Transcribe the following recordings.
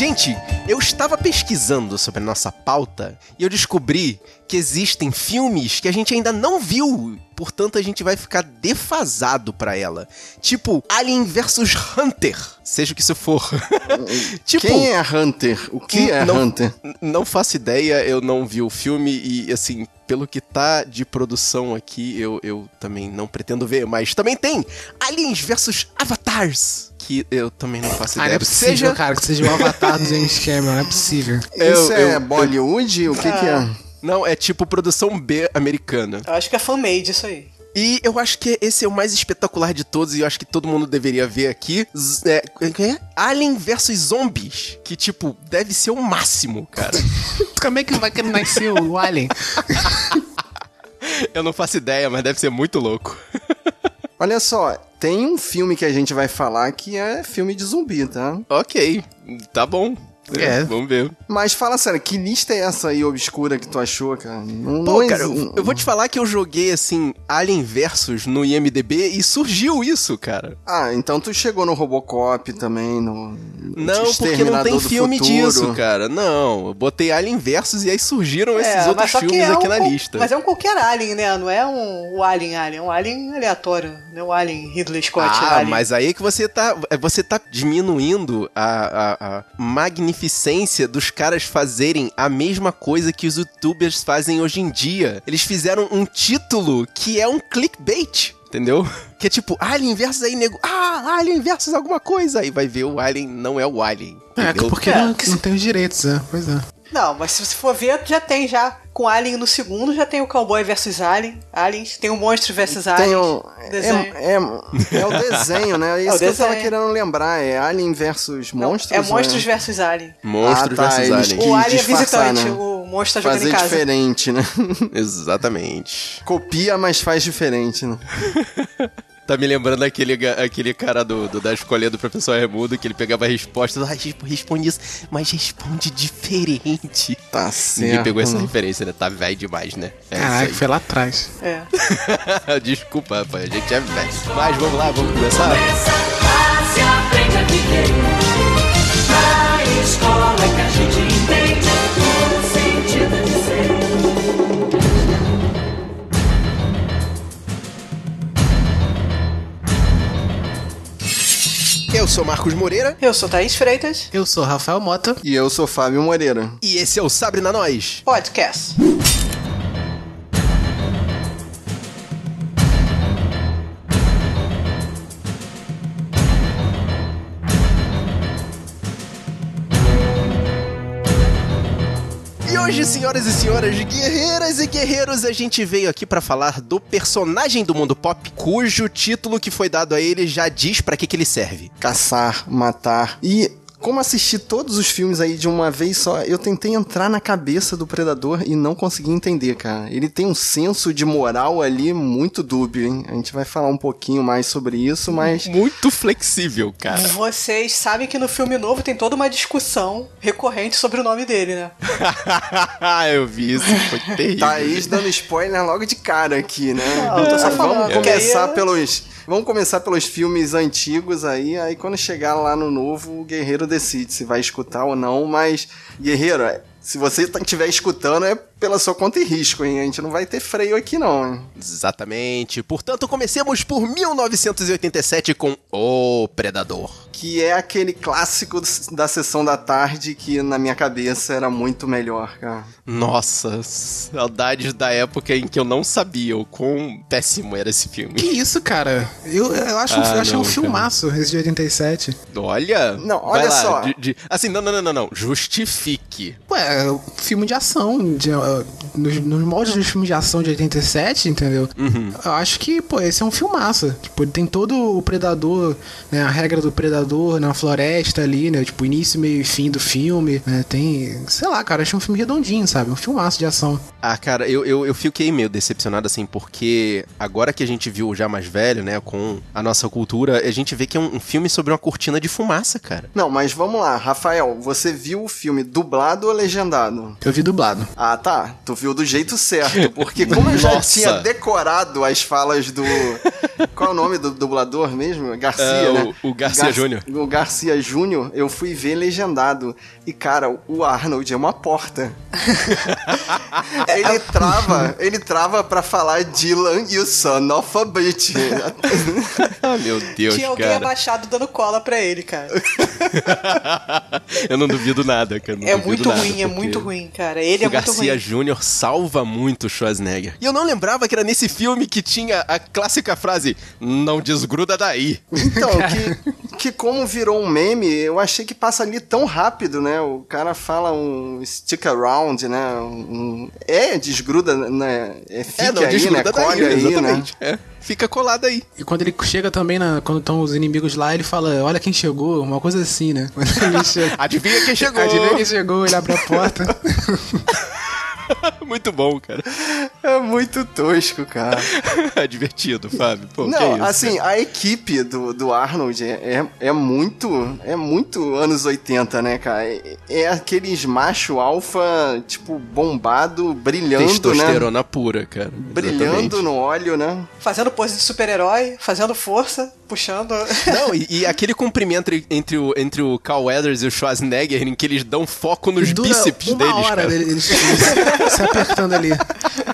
Gente, eu estava pesquisando sobre a nossa pauta e eu descobri que existem filmes que a gente ainda não viu, portanto a gente vai ficar defasado pra ela. Tipo Alien vs Hunter, seja o que isso for. tipo, Quem é Hunter? O que é não, Hunter? Não faço ideia, eu não vi o filme e assim, pelo que tá de produção aqui, eu, eu também não pretendo ver, mas também tem Aliens vs Avatars que eu também não faço ah, ideia. Não é possível, seja... cara, que seja o avatar do James Cameron, não é possível. Isso eu, é eu, Bollywood? Eu... O que, ah. que é? Não, é tipo produção B americana. Eu acho que é fan-made isso aí. E eu acho que esse é o mais espetacular de todos e eu acho que todo mundo deveria ver aqui. É, é? Alien vs Zombies. Que, tipo, deve ser o máximo, cara. Como é que vai querer nascer o Alien? eu não faço ideia, mas deve ser muito louco. Olha só, tem um filme que a gente vai falar que é filme de zumbi, tá? Ok, tá bom. É, vamos ver. Mas fala sério, que lista é essa aí obscura que tu achou, cara? Não, Pô, não cara, eu, eu, vou te falar que eu joguei, assim, Alien Versus no IMDB e surgiu isso, cara. Ah, então tu chegou no Robocop também, no... Não, porque não tem filme futuro. disso, cara. Não, eu botei Alien Versus e aí surgiram é, esses outros filmes é aqui um, na lista. Mas é um qualquer Alien, né? Não é um, um Alien Alien, é um Alien aleatório. Não é um Alien Ridley Scott. Ah, alien. mas aí que você tá, você tá diminuindo a, a, a magnificência magnificência dos caras fazerem a mesma coisa que os youtubers fazem hoje em dia. Eles fizeram um título que é um clickbait. Entendeu? Que é tipo, Alien versus aí, nego. Ah, Alien versus alguma coisa. Aí vai ver o Alien não é o Alien. É, entendeu? É, porque não, não tem os direitos, né? Pois é. Não, mas se você for ver, já tem já. Com Alien no segundo, já tem o Cowboy versus Alien. Aliens, tem o Monstro versus Alien. Tem o. É, é, é, o desenho, né? É isso é que desenho. eu tava querendo lembrar. É Alien versus Monstros? Não, é Monstros é? versus Alien. Monstros ah, tá, versus Alien. O Alien é visitante, né? o monstro tá jogando em casa. Fazer diferente, né? Exatamente. Copia, mas faz diferente, né? Tá me lembrando aquele, aquele cara do, do da escolinha do professor Raimundo que ele pegava respostas, ah, responde isso, mas responde diferente. Tá certo. Ninguém pegou essa referência, né? Tá velho demais, né? É Caraca, foi lá atrás. É. Desculpa, rapaz, a gente é velho. Mas vamos lá, vamos começar? Começa, a viver. Na escola que a gente sou Marcos Moreira. Eu sou Thaís Freitas. Eu sou Rafael Mota. E eu sou Fábio Moreira. E esse é o Sabre na Nós Podcast. Hoje, senhoras e senhores, guerreiras e guerreiros, a gente veio aqui para falar do personagem do mundo pop, cujo título que foi dado a ele já diz para que, que ele serve. Caçar, matar e como assistir todos os filmes aí de uma vez só, eu tentei entrar na cabeça do Predador e não consegui entender, cara. Ele tem um senso de moral ali muito dúbio, hein? A gente vai falar um pouquinho mais sobre isso, mas. Muito flexível, cara. Vocês sabem que no filme novo tem toda uma discussão recorrente sobre o nome dele, né? eu vi isso, foi terrível. Thaís dando spoiler logo de cara aqui, né? Não, eu tô só falando. Vamos começar pelos Vamos começar pelos filmes antigos aí, aí quando chegar lá no novo, o guerreiro decide se vai escutar ou não, mas guerreiro, se você estiver escutando é pela sua conta e risco, hein? A gente não vai ter freio aqui, não. Hein? Exatamente. Portanto, comecemos por 1987 com O Predador. Que é aquele clássico da sessão da tarde que na minha cabeça era muito melhor, cara. Nossa, saudades da época em que eu não sabia o quão péssimo era esse filme. Que isso, cara? Eu, eu, acho, ah, eu achei um filmaço cara. esse de 87. Olha. Não, olha lá, só. De, de, assim, não, não, não, não, não. Justifique. Ué, filme de ação, de, nos, nos moldes dos filmes de ação de 87, entendeu? Uhum. Eu acho que, pô, esse é um filmaço. Tipo, ele tem todo o predador, né? A regra do predador na floresta ali, né? Tipo, início, meio e fim do filme, né? Tem, sei lá, cara, achei um filme redondinho, sabe? Um filmaço de ação. Ah, cara, eu, eu, eu fiquei meio decepcionado, assim, porque agora que a gente viu já mais velho, né, com a nossa cultura, a gente vê que é um, um filme sobre uma cortina de fumaça, cara. Não, mas vamos lá, Rafael, você viu o filme dublado ou legendado? Eu vi dublado. Ah, tá. Ah, tu viu do jeito certo, porque como eu já Nossa. tinha decorado as falas do. Qual é o nome do dublador mesmo? Garcia, É, o- né? o Garcia Júnior. O Garcia Júnior, eu fui ver legendado. E, cara, o Arnold é uma porta. ele trava, ele trava pra falar Dylan, you son of a bitch. Ah, meu Deus, Tinha alguém cara. abaixado dando cola pra ele, cara. Eu não duvido nada, cara. não É muito nada, ruim, é muito ruim, cara. Ele é o muito Garcia ruim. Júnior salva muito o Schwarzenegger. E eu não lembrava que era nesse filme que tinha a clássica frase: Não desgruda daí. Então, que, que como virou um meme, eu achei que passa ali tão rápido, né? O cara fala um stick around, né? Um, é, desgruda, né? É, fica é, não aí, né? desgruda Colhe daí, aí, né? exatamente. É, fica colado aí. E quando ele chega também, na, quando estão os inimigos lá, ele fala, olha quem chegou, uma coisa assim, né? Quando ele chega, Adivinha quem chegou? Adivinha quem chegou, ele abre a porta. muito bom, cara. É muito tosco, cara. Divertido, Fábio. Pô, que Não, isso? assim, a equipe do, do Arnold é, é, é muito. É muito anos 80, né, cara? É, é aqueles macho alfa, tipo, bombado, brilhando, né? Testosterona pura, cara. Brilhando Exatamente. no óleo, né? Fazendo pose de super-herói, fazendo força, puxando. Não, e, e aquele cumprimento entre, o, entre o Carl Weathers e o Schwarzenegger, em que eles dão foco nos Dura bíceps uma deles, hora cara. eles, eles se apertando ali.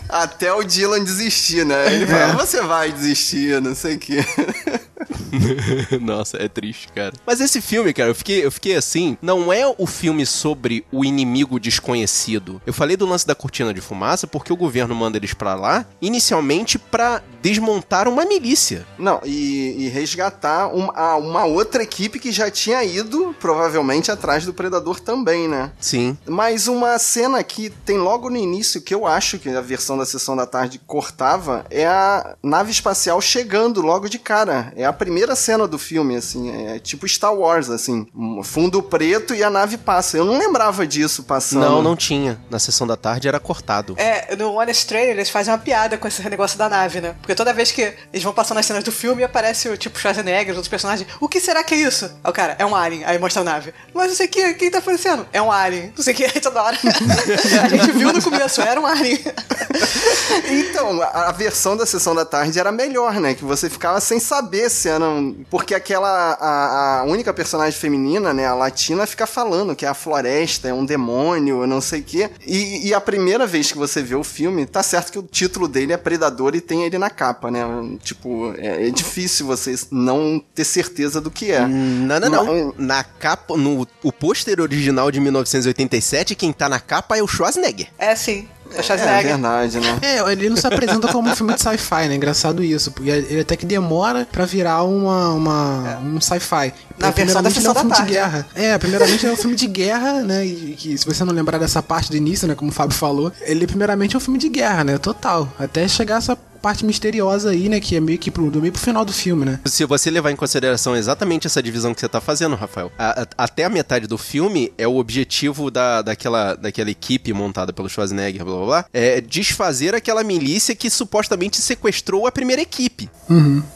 Até o Dylan desistir, né? Ele fala, você vai desistir, não sei o quê. Nossa, é triste, cara. Mas esse filme, cara, eu fiquei, eu fiquei assim, não é o filme sobre o inimigo desconhecido. Eu falei do lance da cortina de fumaça porque o governo manda eles pra lá, inicialmente pra desmontar uma milícia. Não, e, e resgatar um- a- uma outra equipe que já tinha ido, provavelmente, atrás do Predador também, né? Sim. Mas uma cena que tem logo no início, que eu acho que a versão da Sessão da Tarde cortava, é a nave espacial chegando logo de cara. É a primeira cena do filme, assim, é tipo Star Wars, assim, um fundo preto e a nave passa. Eu não lembrava disso passando. Não, não tinha. Na sessão da tarde era cortado. É, no Honest Trailer eles fazem uma piada com esse negócio da nave, né? Porque toda vez que eles vão passando as cenas do filme aparece o tipo Schwarzenegger, os outros personagens. O que será que é isso? Aí o cara, é um alien. Aí mostra a nave. Mas não sei o que, quem tá aparecendo? É um alien. Não sei o que, aí toda hora. a gente viu no começo, era um alien. Então, a, a versão da Sessão da Tarde era melhor, né? Que você ficava sem saber se era um... Porque aquela... A, a única personagem feminina, né? A latina, fica falando que é a floresta, é um demônio, não sei o quê. E, e a primeira vez que você vê o filme, tá certo que o título dele é Predador e tem ele na capa, né? Tipo, é, é difícil você não ter certeza do que é. Não, não, não. Mas- Na capa, no o pôster original de 1987, quem tá na capa é o Schwarzenegger. É sim. É É Schwarzenegger. verdade, né? É, ele não se apresenta como um filme de sci-fi, né? Engraçado isso. Porque ele até que demora pra virar uma, uma, um sci-fi. Na versão da primeiramente, ele é um Sessão da filme de Tarde. guerra. É, primeiramente é um filme de guerra, né? E que se você não lembrar dessa parte do início, né? Como o Fábio falou, ele primeiramente é um filme de guerra, né? Total. Até chegar essa parte misteriosa aí, né? Que é meio que pro, do meio pro final do filme, né? Se você levar em consideração exatamente essa divisão que você tá fazendo, Rafael, a- a- até a metade do filme é o objetivo da, daquela, daquela equipe montada pelo Schwarzenegger, blá blá blá, é desfazer aquela milícia que supostamente sequestrou a primeira equipe.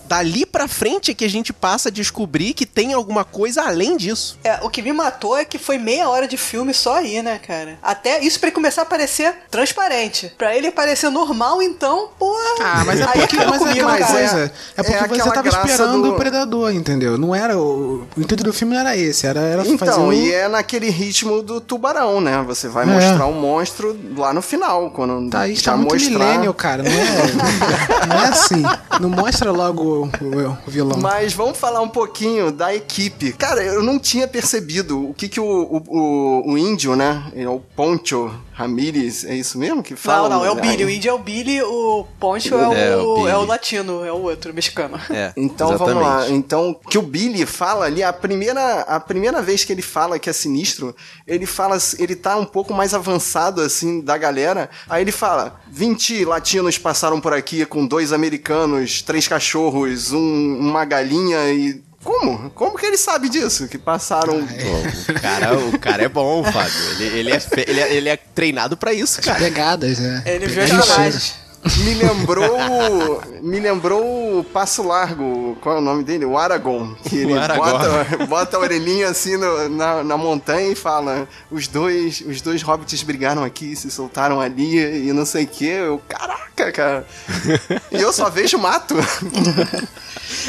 Dali pra frente é que a gente passa a descobrir que tem alguma coisa além disso. É, o que me matou é que foi meia hora de filme só aí, né, cara? Até isso pra ele começar a parecer transparente. Pra ele parecer normal, então, pô. Ah, mas é porque, acabou mas é aquela cara. coisa. É- É, porque é você tava esperando do- o Predador, entendeu? Não era o. O intuito do filme não era esse, era, era fazer Então, um... e é naquele ritmo do tubarão, né? Você vai É. mostrar o monstro lá no final, quando Tá, isso já tá muito mostrar. millennial, cara. Não é, não é assim. Não mostra logo o, o- vilão. Mas vamos falar um pouquinho da equipe. Cara, eu não tinha percebido o que que o, o, o, o índio, né? É o Poncho Ramírez, é isso mesmo que fala? Não, não, é o Billy. O índio é o Billy, o Poncho é o, É, o Billy. é o latino, é o outro, o mexicano. É, Então vamos lá. Então, que o Billy fala ali, a primeira, a primeira vez que ele fala que é sinistro, ele fala, ele tá um pouco mais avançado assim da galera. Aí ele fala: 20 latinos passaram por aqui com dois americanos, três cachorros, um- uma galinha e. Como? Como que ele sabe disso? Que passaram. Pô, o, cara, o cara é bom, Fábio. Ele, ele, é, fe- ele, é, ele é treinado pra isso, cara. Pegadas, né? Ele viu as imagens. Me lembrou. me lembrou o Passo Largo, qual é o nome dele? O Aragorn. Que ele Aragorn. bota, bota a orelhinha assim no- na, na montanha e fala: os dois, os dois hobbits brigaram aqui, se soltaram ali e não sei o que. Eu, caraca, cara. e eu só vejo mato.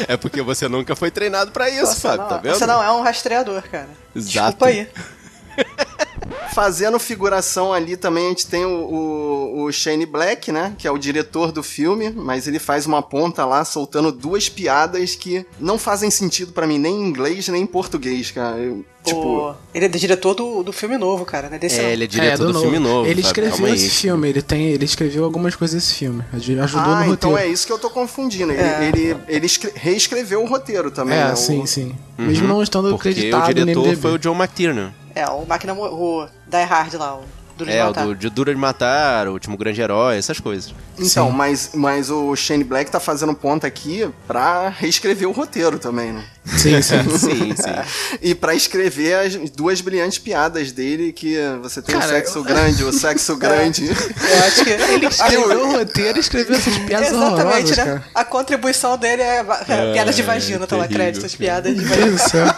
É porque você nunca foi treinado pra isso, Você Fábio, não, tá vendo? você não é um rastreador, cara. Exato. Desculpa aí. Fazendo figuração ali também a gente tem o, o, o Shane Black, né? Que é o diretor do filme, mas ele faz uma ponta lá soltando duas piadas que não fazem sentido pra mim, nem em inglês nem em português, cara. Eu, tipo, ele é diretor do, do filme novo, cara, né? Desse É, ele é diretor do, filme novo. Ele Fábio, escreveu calma aí. esse filme, ele tem, ele escreveu algumas coisas desse filme. Ajudou ah, no então roteiro. é isso que eu tô confundindo. Ele, É. ele, ele escre- reescreveu o roteiro também, É, né? O- sim, sim. Mesmo não estando Uhum. Porque o acreditado no diretor foi o John McTiernan. É, o Máquina... O Die Hard lá, o Duro de É, o Matar. do, de Dura de Matar, o Último Grande Herói, essas coisas. Então, Sim. mas, mas o Shane Black tá fazendo ponta aqui pra reescrever o roteiro também, né? Sim, sim. Sim, sim. E pra escrever as duas brilhantes piadas dele, que você tem o Cara, sexo eu- grande, o sexo grande. Eu acho que ele Escreveu o roteiro e escreveu essas piadas Exatamente, né? cara. A contribuição dele é, é, piada de É, vagina, tá lá, créditos, cara. piadas de vagina.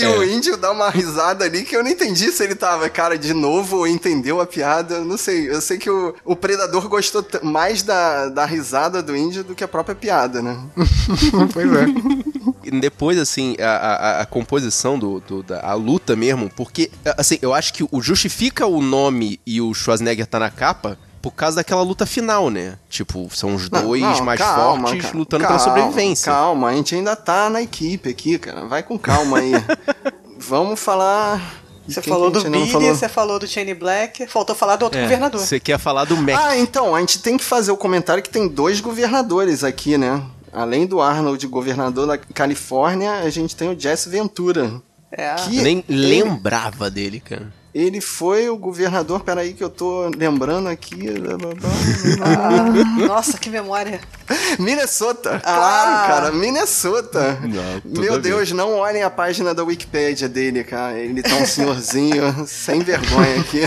E, e o índio dá uma risada ali que eu não entendi se ele tava, cara, de novo ou entendeu a piada. Não sei. Eu sei que o, o predador gostou mais da, da risada do índio do que a própria piada, né? pois é. Depois, assim, a, a, a composição do, do- da a luta mesmo, porque, assim, eu acho que o justifica o nome e o Schwarzenegger tá na capa por causa daquela luta final, né? Tipo, são os Não, dois não, mais calma, fortes cara, lutando calma, pela sobrevivência. Calma, a gente ainda tá na equipe aqui, cara. Vai com calma aí. Vamos falar. Você falou do Billy, falou? você falou do Shane Black, faltou falar do outro É, governador. Você quer falar do Mac. Ah, então, a gente tem que fazer o comentário que tem dois governadores aqui, né? Além do Arnold, governador da Califórnia, a gente tem o Jesse Ventura. É. Que Nem ele, lembrava dele, cara. Ele foi o governador, peraí que eu tô lembrando aqui. Ah, nossa, que memória. Minnesota, Ah. claro, cara, Minnesota. Não, Meu. Deus, não olhem a página da Wikipédia dele, cara. Ele tá um senhorzinho sem vergonha aqui.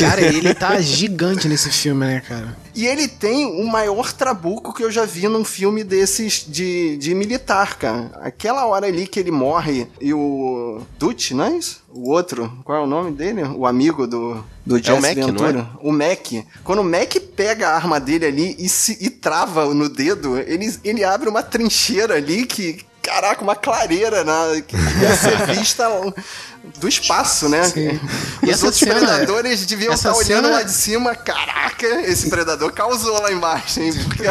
Cara, ele tá gigante nesse filme, né, cara? E ele tem o maior trabuco que eu já vi num filme desses de, de militar, cara. Aquela hora ali que ele morre e o Dutch, não é isso? O outro, qual é o nome dele? O amigo do, do Jesse Mac, não Ventura. O Mac. Quando o Mac pega a arma dele ali e, se, e trava no dedo, ele, ele abre uma trincheira ali que... Caraca, uma clareira na, que ia ser vista do espaço, né? Sim. E Os essa outros cena- predadores deviam essa estar olhando cena- lá de cima. Caraca, esse predador causou lá embaixo, hein? Porque...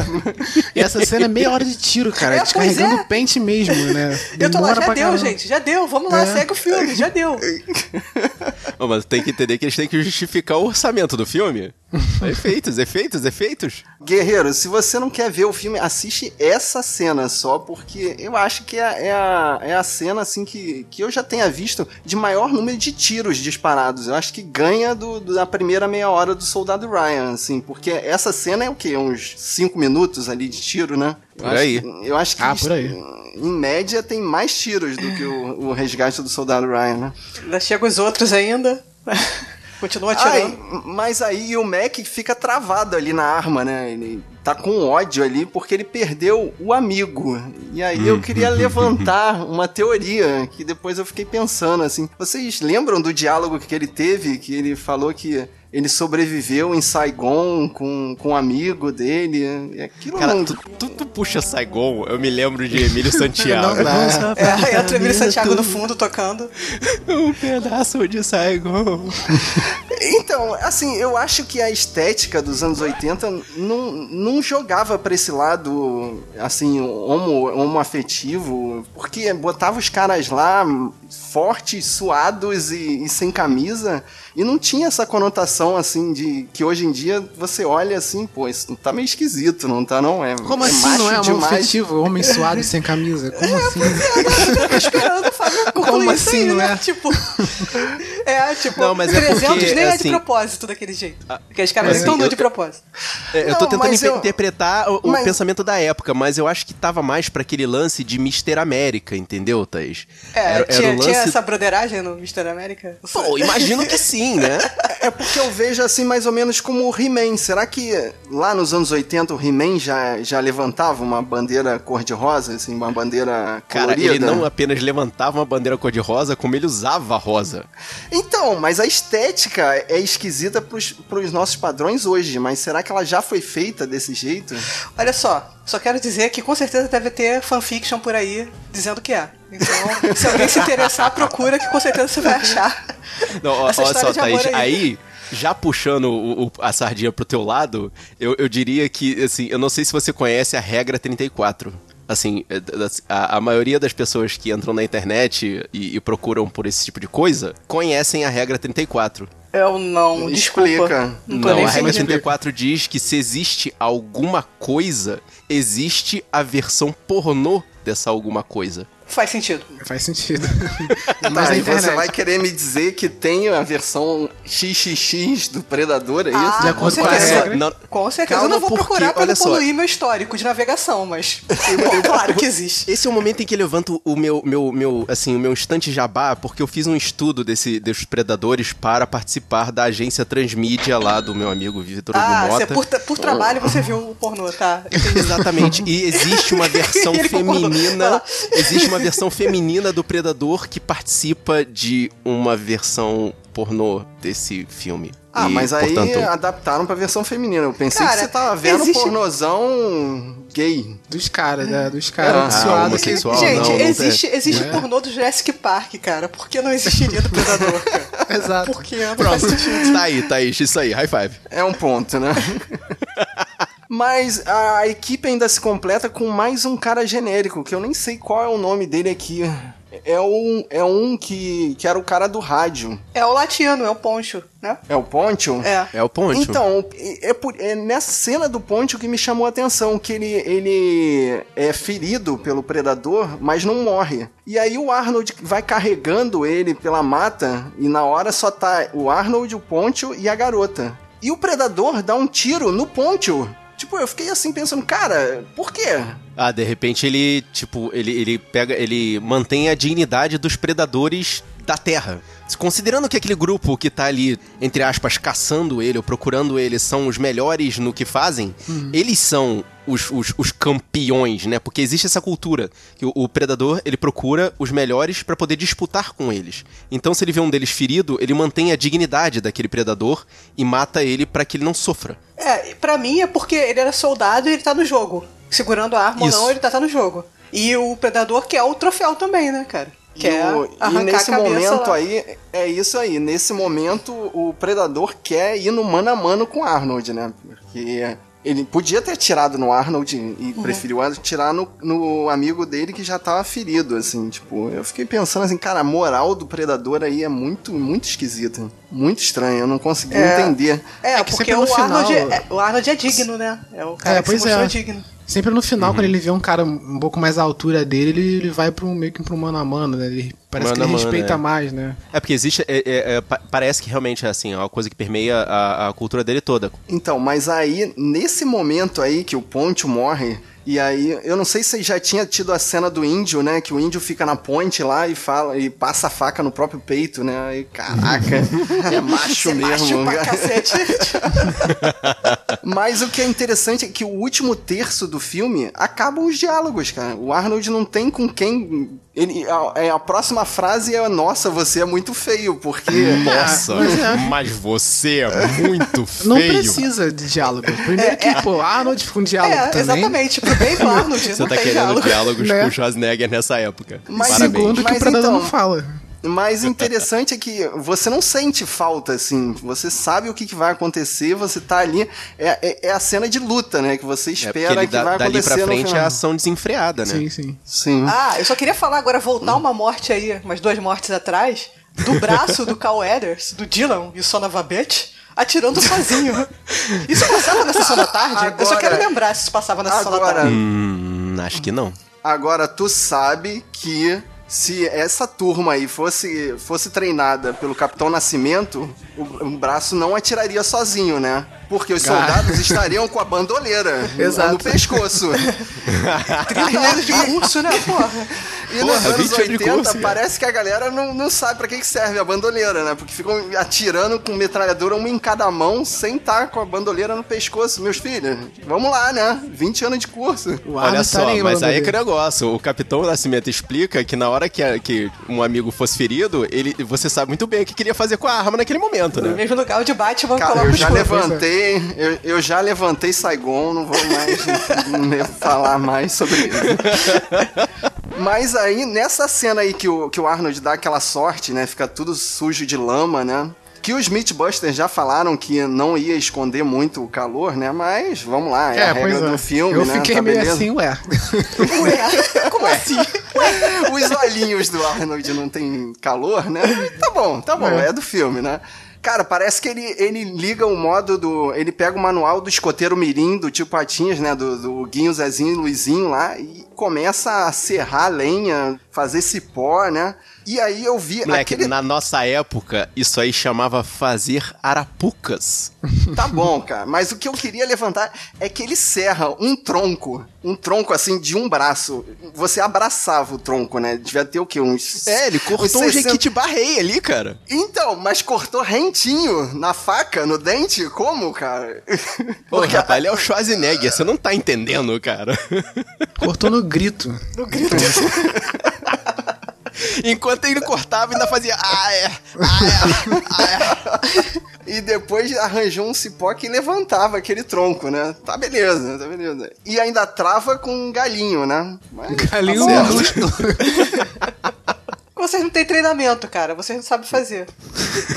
E essa cena é meia hora de tiro, cara. É, descarregando é. o pente mesmo, né? Eu tô lá, Demora já deu, caramba. gente, já deu, vamos lá, É. segue o filme, já deu. Mas tem que entender que eles têm que justificar o orçamento do filme. efeitos, efeitos, efeitos. Guerreiro, se você não quer ver o filme, assiste essa cena só, porque eu acho que é, é a, é a cena, assim, que, que eu já tenha visto de maior número de tiros disparados. Eu acho que ganha do, do- da primeira meia hora do Soldado Ryan, assim, porque essa cena é o quê? Uns 5 minutos ali de tiro, né? Eu Por acho aí. que- eu acho que, Ah, por aí. em média, tem mais tiros do que o, o resgate do Soldado Ryan, né? Ainda chega os outros ainda. Continua Ai, atirando. mas aí o Mac fica travado ali na arma, né? Ele tá com ódio ali porque ele perdeu o amigo. E aí eu queria levantar uma teoria que depois eu fiquei pensando assim. Vocês lembram do diálogo que ele teve? Que ele falou que ele sobreviveu em Saigon com, com um amigo dele. E aquilo Cara, não... tu, tu, tu puxa Saigon, eu me lembro de Emílio Santiago. Não dá. É, entra o Emílio Santiago no fundo tocando. um pedaço de Saigon. Então, assim, eu acho que a estética dos anos 80 não, não jogava pra esse lado, assim, homo, homoafetivo, porque botava os caras lá fortes, suados e, e sem camisa, e não tinha essa conotação, assim, de que hoje em dia você olha assim, pô, isso tá meio esquisito, não tá, não? É, Como é assim macho não é demais. afetivo? Homem suado e sem camisa? Como assim? Eu tô esperando o Fábio concluir Como assim, aí, não né? é? Tipo, É, tipo, Não, mas é 300 porque, nem é de assim- propósito daquele jeito. Porque os caras estão assim, de propósito. É, eu Não, tô tentando eu- interpretar o, o mas- pensamento da época, mas eu acho que tava mais pra aquele lance de Mister América, entendeu, Thaís? É, Era- era tinha, tinha lance- essa broderagem no Mr. América? Pô, imagino que sim, né? É porque eu vejo assim mais ou menos como o He-Man. Será que lá nos anos 80 o He-Man já, já levantava uma bandeira cor-de-rosa, assim, uma bandeira Cara, colorida? ele não apenas levantava uma bandeira cor-de-rosa, como ele usava rosa. Então, mas a estética é esquisita pros, pros nossos padrões hoje, mas será que ela já foi feita desse jeito? Olha só, só quero dizer que com certeza deve ter fanfiction por aí dizendo que é. Então, se alguém se interessar, procura que com certeza você vai achar. Não, ó, essa olha só, de amor Thaís, aí, já puxando o- o- a sardinha pro teu lado, eu, eu diria que, assim, eu não sei se você conhece a regra 34. Assim, é, a, a maioria das pessoas que entram na internet e, e procuram por esse tipo de coisa conhecem a regra 34. Eu não, desculpa. Explica. Não Não, a regra entendendo. 34 diz que se existe alguma coisa, existe a versão pornô dessa alguma coisa. Faz sentido. Faz sentido. Tá, Mas e você vai querer me dizer que tem a versão XXX do Predador, é isso? Ah, De com acordo com a certeza. regra. Não- Com certeza. Calma, eu não vou porque, procurar pra olha não só. poluir meu histórico de navegação, mas bom, claro que existe. Esse é o momento em que eu levanto o meu, meu, meu, assim, o meu instante jabá, porque eu fiz um estudo desse, desses predadores para participar da agência Transmídia lá do meu amigo Vitor Ah, Mota. você, por, por trabalho você viu o pornô, tá? Entendi. Exatamente. E existe uma versão feminina. lá. Existe uma versão feminina do Predador que participa de uma versão pornô desse filme. Ah, E, mas aí portanto, adaptaram pra versão feminina. Eu pensei Cara, que você tava vendo existe- pornozão gay. Dos caras, né? Dos caras Ah, suados que... homossexual. Gente, não, não existe, tem. existe É. pornô do Jurassic Park, cara. Por que não existiria do Predador, cara? Exato. Por que não Pronto. Tá aí, tá aí. Isso aí. High five. É um ponto, né? Mas a equipe ainda se completa com mais um cara genérico, que eu nem sei qual é o nome dele aqui. É um, é um que, que era o cara do rádio. É o latino, é o Poncho, né? É o Poncho? É. É o ponte. Então, é, é por- é nessa cena do Poncho que me chamou a atenção, que ele, ele é ferido pelo predador, mas não morre. E aí o Arnold vai carregando ele pela mata, e na hora só tá o Arnold, o Poncho e a garota. E o predador dá um tiro no Poncho. Tipo, eu fiquei assim pensando, cara, por quê? Ah, de repente ele, tipo, ele, ele pega, ele mantém a dignidade dos predadores da Terra. Considerando que aquele grupo que tá ali, entre aspas, caçando ele ou procurando ele são os melhores no que fazem, eles são os, os, os campeões, né? Porque existe essa cultura que o, o predador ele procura os melhores pra poder disputar com eles. Então, se ele vê um deles ferido, ele mantém a dignidade daquele predador e mata ele pra que ele não sofra. É, pra mim é porque ele era soldado e ele tá no jogo. Segurando a arma Isso. ou não, ele tá, tá no jogo. E o Predador quer o troféu também, né, cara? Quer e, o- e arrancar nesse a cabeça momento lá. aí, é isso aí. Nesse momento, o predador quer ir no mano a mano com o Arnold, né? Porque ele podia ter atirado no Arnold e Uhum. preferiu atirar no, no amigo dele que já tava ferido, assim, tipo, eu fiquei pensando assim, cara, a moral do predador aí é muito, muito esquisita. Muito estranha, eu não consegui É. entender. É, É que porque o no Arnold, final- é, o Arnold é digno, né? É o cara É, que se pois mostrou é. digno. Sempre no final, Uhum. quando ele vê um cara um pouco mais à altura dele, ele, ele vai pro meio que pro mano a mano, né? Ele parece Mano que ele mano, respeita é. mais, né? É porque existe. é- é- é, pa- parece que realmente é assim, é uma coisa que permeia a, a cultura dele toda. Então, mas aí, nesse momento aí que o Ponte morre, e aí, eu não sei se já tinha tido a cena do índio, né? Que o índio fica na ponte lá e fala e passa a faca no próprio peito, né? Aí, caraca, é macho Você mesmo. macho pra cacete. Mas o que é interessante é que o último terço do filme acabam os diálogos, cara. O Arnold não tem com quem. Ele, a, é, a próxima frase é: Nossa, você é muito feio, porque. Nossa, pois é. mas você é muito feio. Não precisa de diálogo. Primeiro que, pô, Arnold fica um diálogo é, também. exatamente. Pro bem do Arnold, Você não tá tem querendo diálogo. diálogos Né? com o Schwarzenegger nessa época. Mas Parabéns. Segundo que Mas o Predador então- não fala. Mas o interessante é que você não sente falta, assim. Você sabe o que, que vai acontecer, você tá ali. É, é, é a cena de luta, né? Que você É espera ele que dá- vai dali acontecer pra no frente é final. ação desenfreada, né? Sim, sim. Sim. Ah, eu só queria falar agora, voltar uma morte aí, umas duas mortes atrás, do braço do Carl Weathers, do Dylan e o Son of a Bitch, atirando sozinho. Isso passava na sessão da tarde? eu só Agora- quero lembrar se isso passava na sessão da Agora, tarde. Hum, acho que não. agora tu sabe que se essa turma aí fosse, fosse treinada pelo Capitão Nascimento, o, o braço não atiraria sozinho, né? Porque os soldados estariam com a bandoleira Exato. no pescoço. 30 anos de curso, né, porra? E nos Porra, anos 20 anos de 80, curso, cara. parece que a galera não, não sabe pra que, que serve a bandoleira, né? Porque ficam atirando com metralhadora uma em cada mão, sem estar com a bandoleira no pescoço. Meus filhos, vamos lá, né? 20 anos de curso. O Olha só, tá mas aí é que negócio. O Capitão Nascimento explica que na hora que, a- que um amigo fosse ferido, ele, você sabe muito bem o que queria fazer com a arma naquele momento, No né? mesmo lugar onde bate, vamos Cara, colocar eu já corpos. Levantei, eu, eu já levantei Saigon, não vou mais não devo falar mais sobre isso. Mas aí, nessa cena aí que o, que o Arnold dá aquela sorte, né? Fica tudo sujo de lama, né? Que os Mythbusters já falaram que não ia esconder muito o calor, né? Mas vamos lá, é, a regra do filme, Eu né? fiquei Tá meio beleza? assim, ué. Ué, como assim? Os olhinhos do Arnold não tem calor, né? Tá bom, tá bom, é, do filme, né? Cara, parece que ele, ele liga o modo do. Ele pega o manual do escoteiro Mirim, do tio Patinhas, né? Do, do Guinho, Zezinho e Luizinho lá, e começa a serrar lenha, fazer cipó, né? E aí eu vi Moleque, aquele. na nossa época, isso aí chamava fazer arapucas. Tá bom, cara. Mas o que eu queria levantar é que ele serra um tronco. Um tronco assim de um braço. Você abraçava o tronco, né? Devia ter o quê? Uns. É, ele uns cortou um 60 jequitibarrei ali, cara. Então, mas cortou rentinho na faca, no dente? Como, cara? Pô, rapaz, ele é o Schwarzenegger, você não tá entendendo, cara. Cortou no grito. No grito. Enquanto ele cortava, ainda fazia. Ah, é. Ah, é. Ah, é. E depois arranjou um cipó que levantava aquele tronco, né? Tá beleza, tá beleza. E ainda trava com um galinho, né? Mas- Galinho certo. Vocês não têm treinamento, cara. Vocês não sabem fazer.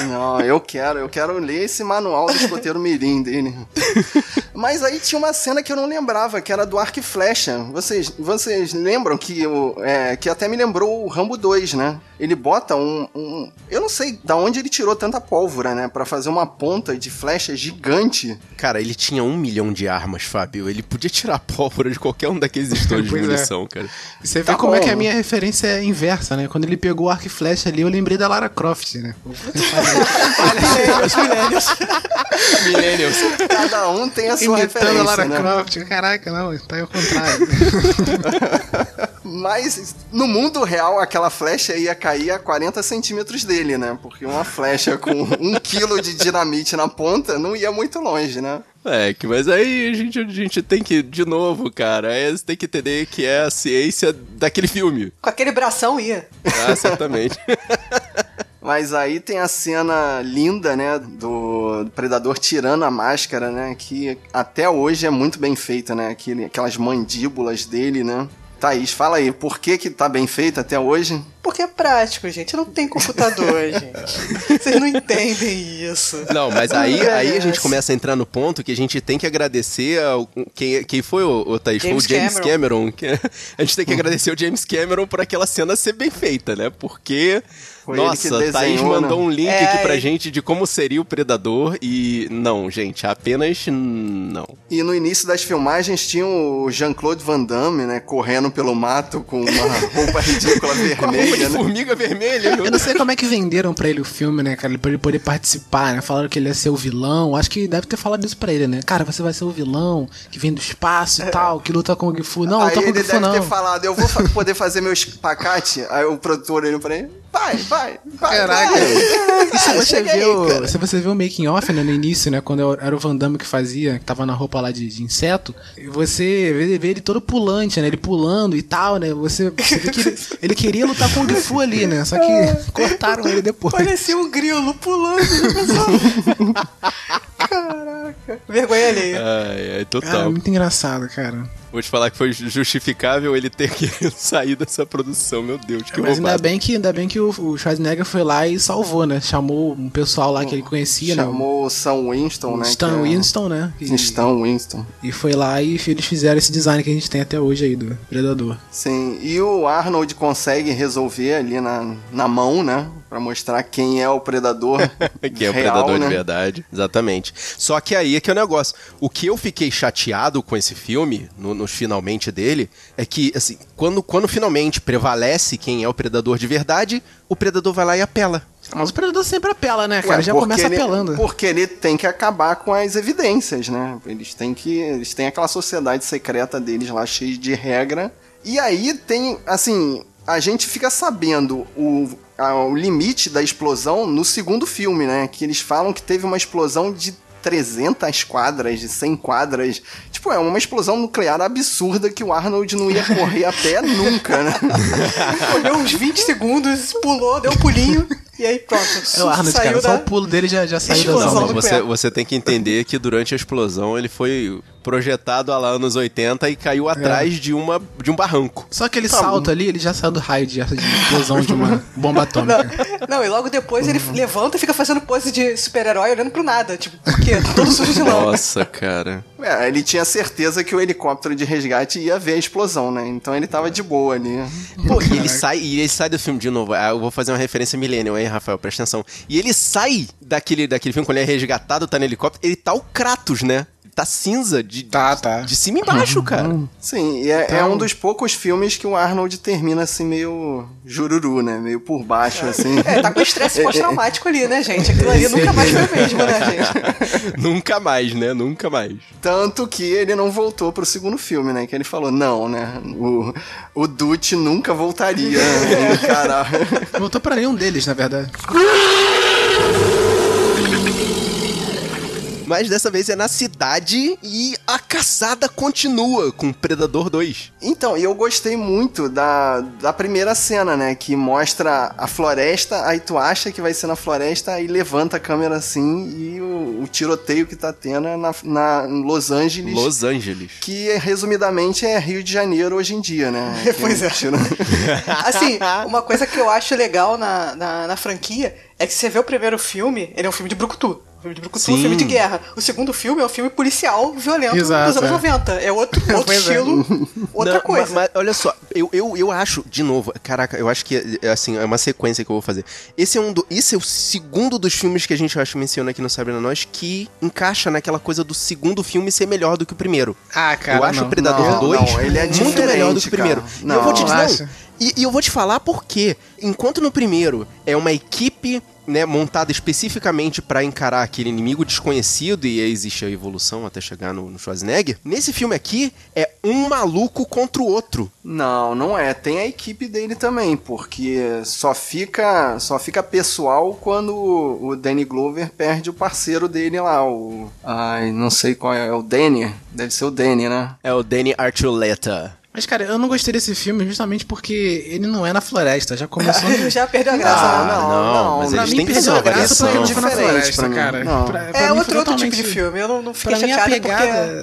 Não, eu quero, eu quero ler esse manual do escoteiro mirim dele. Mas aí tinha uma cena que eu não lembrava, que era do arco e flecha. Vocês, vocês lembram que, o, é, que até me lembrou o Rambo 2, né? Ele bota um, um- Eu não sei da onde ele tirou tanta pólvora, né? Pra fazer uma ponta de flecha gigante. Cara, ele tinha um milhão de armas, Fábio. Ele podia tirar pólvora de qualquer um daqueles estoures de é. munição, cara. E Você vê Tá como é que a minha referência é inversa, né? Quando ele pegou o arco e flecha ali, eu lembrei da Lara Croft, né? Millennials. Cada um tem a sua Imitando referência, a Lara né? Croft. Caraca, não, tá ao contrário. Mas no mundo real, aquela flecha ia cair a 40 centímetros dele, né? Porque uma flecha com um quilo de dinamite na ponta não ia muito longe, né? É, que, mas aí a gente, a gente tem que, de novo, cara, é, você tem que entender que é a ciência daquele filme. Com aquele bração ia. Ah, certamente. Mas aí tem a cena linda, né, do Predador tirando a máscara, né, que até hoje é muito bem feita, né, aquele, aquelas mandíbulas dele, né. Thaís, fala aí, por que que tá bem feita até hoje? Porque é prático, gente. Não tem computador, gente. Vocês não entendem isso. Não, mas aí, Não aí a gente começa a entrar no ponto que a gente tem que agradecer ao, quem, quem foi o, o Thaís? Foi o James James Cameron. que- a gente tem que agradecer o James Cameron por aquela cena ser bem feita, né? Porque, Foi nossa, Thaís desenhou, mandou né? um link É, aqui pra ele- gente de como seria o Predador e não, gente, apenas não. E no início das filmagens tinha o Jean-Claude Van Damme, né, correndo pelo mato com uma roupa ridícula Com a roupa de vermelha, né. formiga vermelha, Eu não sei como é que venderam pra ele o filme, né, cara? Pra ele poder participar, né? Falaram que ele ia ser o vilão. Acho que deve ter falado isso pra ele, né? Cara, você vai ser o vilão que vem do espaço e tal, que luta com o Gifu. Não, Aí luta com o ele Gifu deve não. ter falado, eu vou fa- poder fazer meu espacate. Aí o produtor olhou pra ele, vai, vai, vai. Caraca. vai. E se você, aí, cara. se você vê o making off, né, no início, né, quando era o Van Damme que fazia, que tava na roupa lá de, de inseto, e você vê, vê ele todo pulante, né, ele pulando e tal, né, você, você vê que ele, ele queria lutar com o Gifu ali, né, só que cortaram ele depois. Parecia um grilo pulando. né, pessoal? Caraca. Vergonha alheia. Ai, ai, Cara, total. muito engraçado, cara. Vou te falar que foi justificável ele ter que sair dessa produção, meu Deus, que Mas ainda bem que, ainda bem que o, o Schwarzenegger foi lá e salvou, né, chamou um pessoal lá que ele conhecia, né, Chamou o Sam Winston, o né? Stan é- Winston, né, e, Stan Winston. e foi lá e eles fizeram esse design que a gente tem até hoje aí do Predador. Sim, e o Arnold consegue resolver ali na, na mão, né? Pra mostrar quem é o predador. Que é o real, predador né? de verdade. Exatamente. Só que aí é que é o negócio. O que eu fiquei chateado com esse filme, no, no nos finalmente dele, é que, assim, quando, quando finalmente prevalece quem é o predador de verdade, o predador vai lá e apela. Mas o predador sempre apela, né, cara? Ué, Já começa ele- apelando. Porque ele tem que acabar com as evidências, né? Eles têm que. Eles têm aquela sociedade secreta deles lá, cheia de regra. E aí tem, assim, a gente fica sabendo o, o limite da explosão no segundo filme, né? Que eles falam que teve uma explosão de 300 quadras, de 100 quadras. Tipo, é uma explosão nuclear absurda que o Arnold não ia correr a pé nunca, né? Olhou uns 20 segundos, pulou, deu um pulinho, e aí pronto. É o Arnold, saiu cara. da... Só o pulo dele já, já saiu da. Não, você, você tem que entender que durante a explosão ele foi projetado lá anos 80 e caiu atrás de, uma, de um barranco. Só aquele salto ali, ele já saiu do raio de, de explosão de uma bomba atômica. Não, e logo depois ele levanta e fica fazendo pose de super-herói olhando pro nada. Tipo, por quê? Tá todo sujo de lama. Nossa, cara. É, ele tinha certeza que o helicóptero de resgate ia ver a explosão, né? Então ele tava de boa ali. Pô, e ele sai, e ele sai do filme de novo. Ah, eu vou fazer uma referência Millennium, hein, Rafael? Presta atenção. E ele sai daquele, daquele filme quando ele é resgatado, tá no helicóptero, ele tá o Kratos, né? Tá cinza de, Tá, tá. de cima e embaixo, cara. Sim, e é, é um dos poucos filmes que o Arnold termina assim meio jururu, né? Meio por baixo, assim. É, tá com estresse pós-traumático ali, né, gente? Aquilo ali nunca mais foi o mesmo, né, gente? Nunca mais, né? Nunca mais. Tanto que ele não voltou pro segundo filme, né? Que ele falou, não, né? O, o Dutch nunca voltaria a encarar. Voltou pra nenhum deles, na verdade. Mas dessa vez é na cidade e a caçada continua com Predador 2. Então, e eu gostei muito da, da primeira cena, né? Que mostra a floresta, aí tu acha que vai ser na floresta, aí levanta a câmera assim e o, o tiroteio que tá tendo é na, na em Los Angeles. Los Angeles. Que resumidamente é Rio de Janeiro hoje em dia, né? Que Pois é. tiro- Assim, uma coisa que eu acho legal na, na, na franquia é que você vê o primeiro filme, ele é um filme de brucutu. Filme de brucutu, um Sim. filme de guerra. O segundo filme é um filme policial, violento, Exato, dos anos é. 90. É outro, outro é. estilo, outra Não, coisa. Mas, mas olha só, eu, eu, eu acho, de novo, caraca, eu acho que é, assim, é uma sequência que eu vou fazer. Esse é um do, esse é o segundo dos filmes que a gente acho menciona aqui no Sabrina Nós que encaixa naquela coisa do segundo filme ser melhor do que o primeiro. Ah, cara. eu acho não. o Predador Não, 2 não, ele é muito melhor do que o primeiro. e eu vou te Não, dizer, não, e, e eu vou te falar por quê. Enquanto no primeiro é uma equipe né, montada especificamente pra encarar aquele inimigo desconhecido e aí existe a evolução até chegar no, no Schwarzenegger, nesse filme aqui é um maluco contra o outro. Não, não é. Tem a equipe dele também, porque só fica só fica pessoal quando o o Danny Glover perde o parceiro dele lá, o ai, não sei qual é, é o Danny, deve ser o Danny, né? É o Danny Archuleta. Mas, cara, eu não gostei desse filme justamente porque ele não é na floresta. Já começou. no- Já perdeu a graça. Ah, não, não, não, mas pra eles mim, têm perdeu a graça porque ele foi na Diferente floresta, cara. Não. Pra- pra É mim foi outro, outro tipo de filme. Eu não, não fiquei Pra mim, a chateada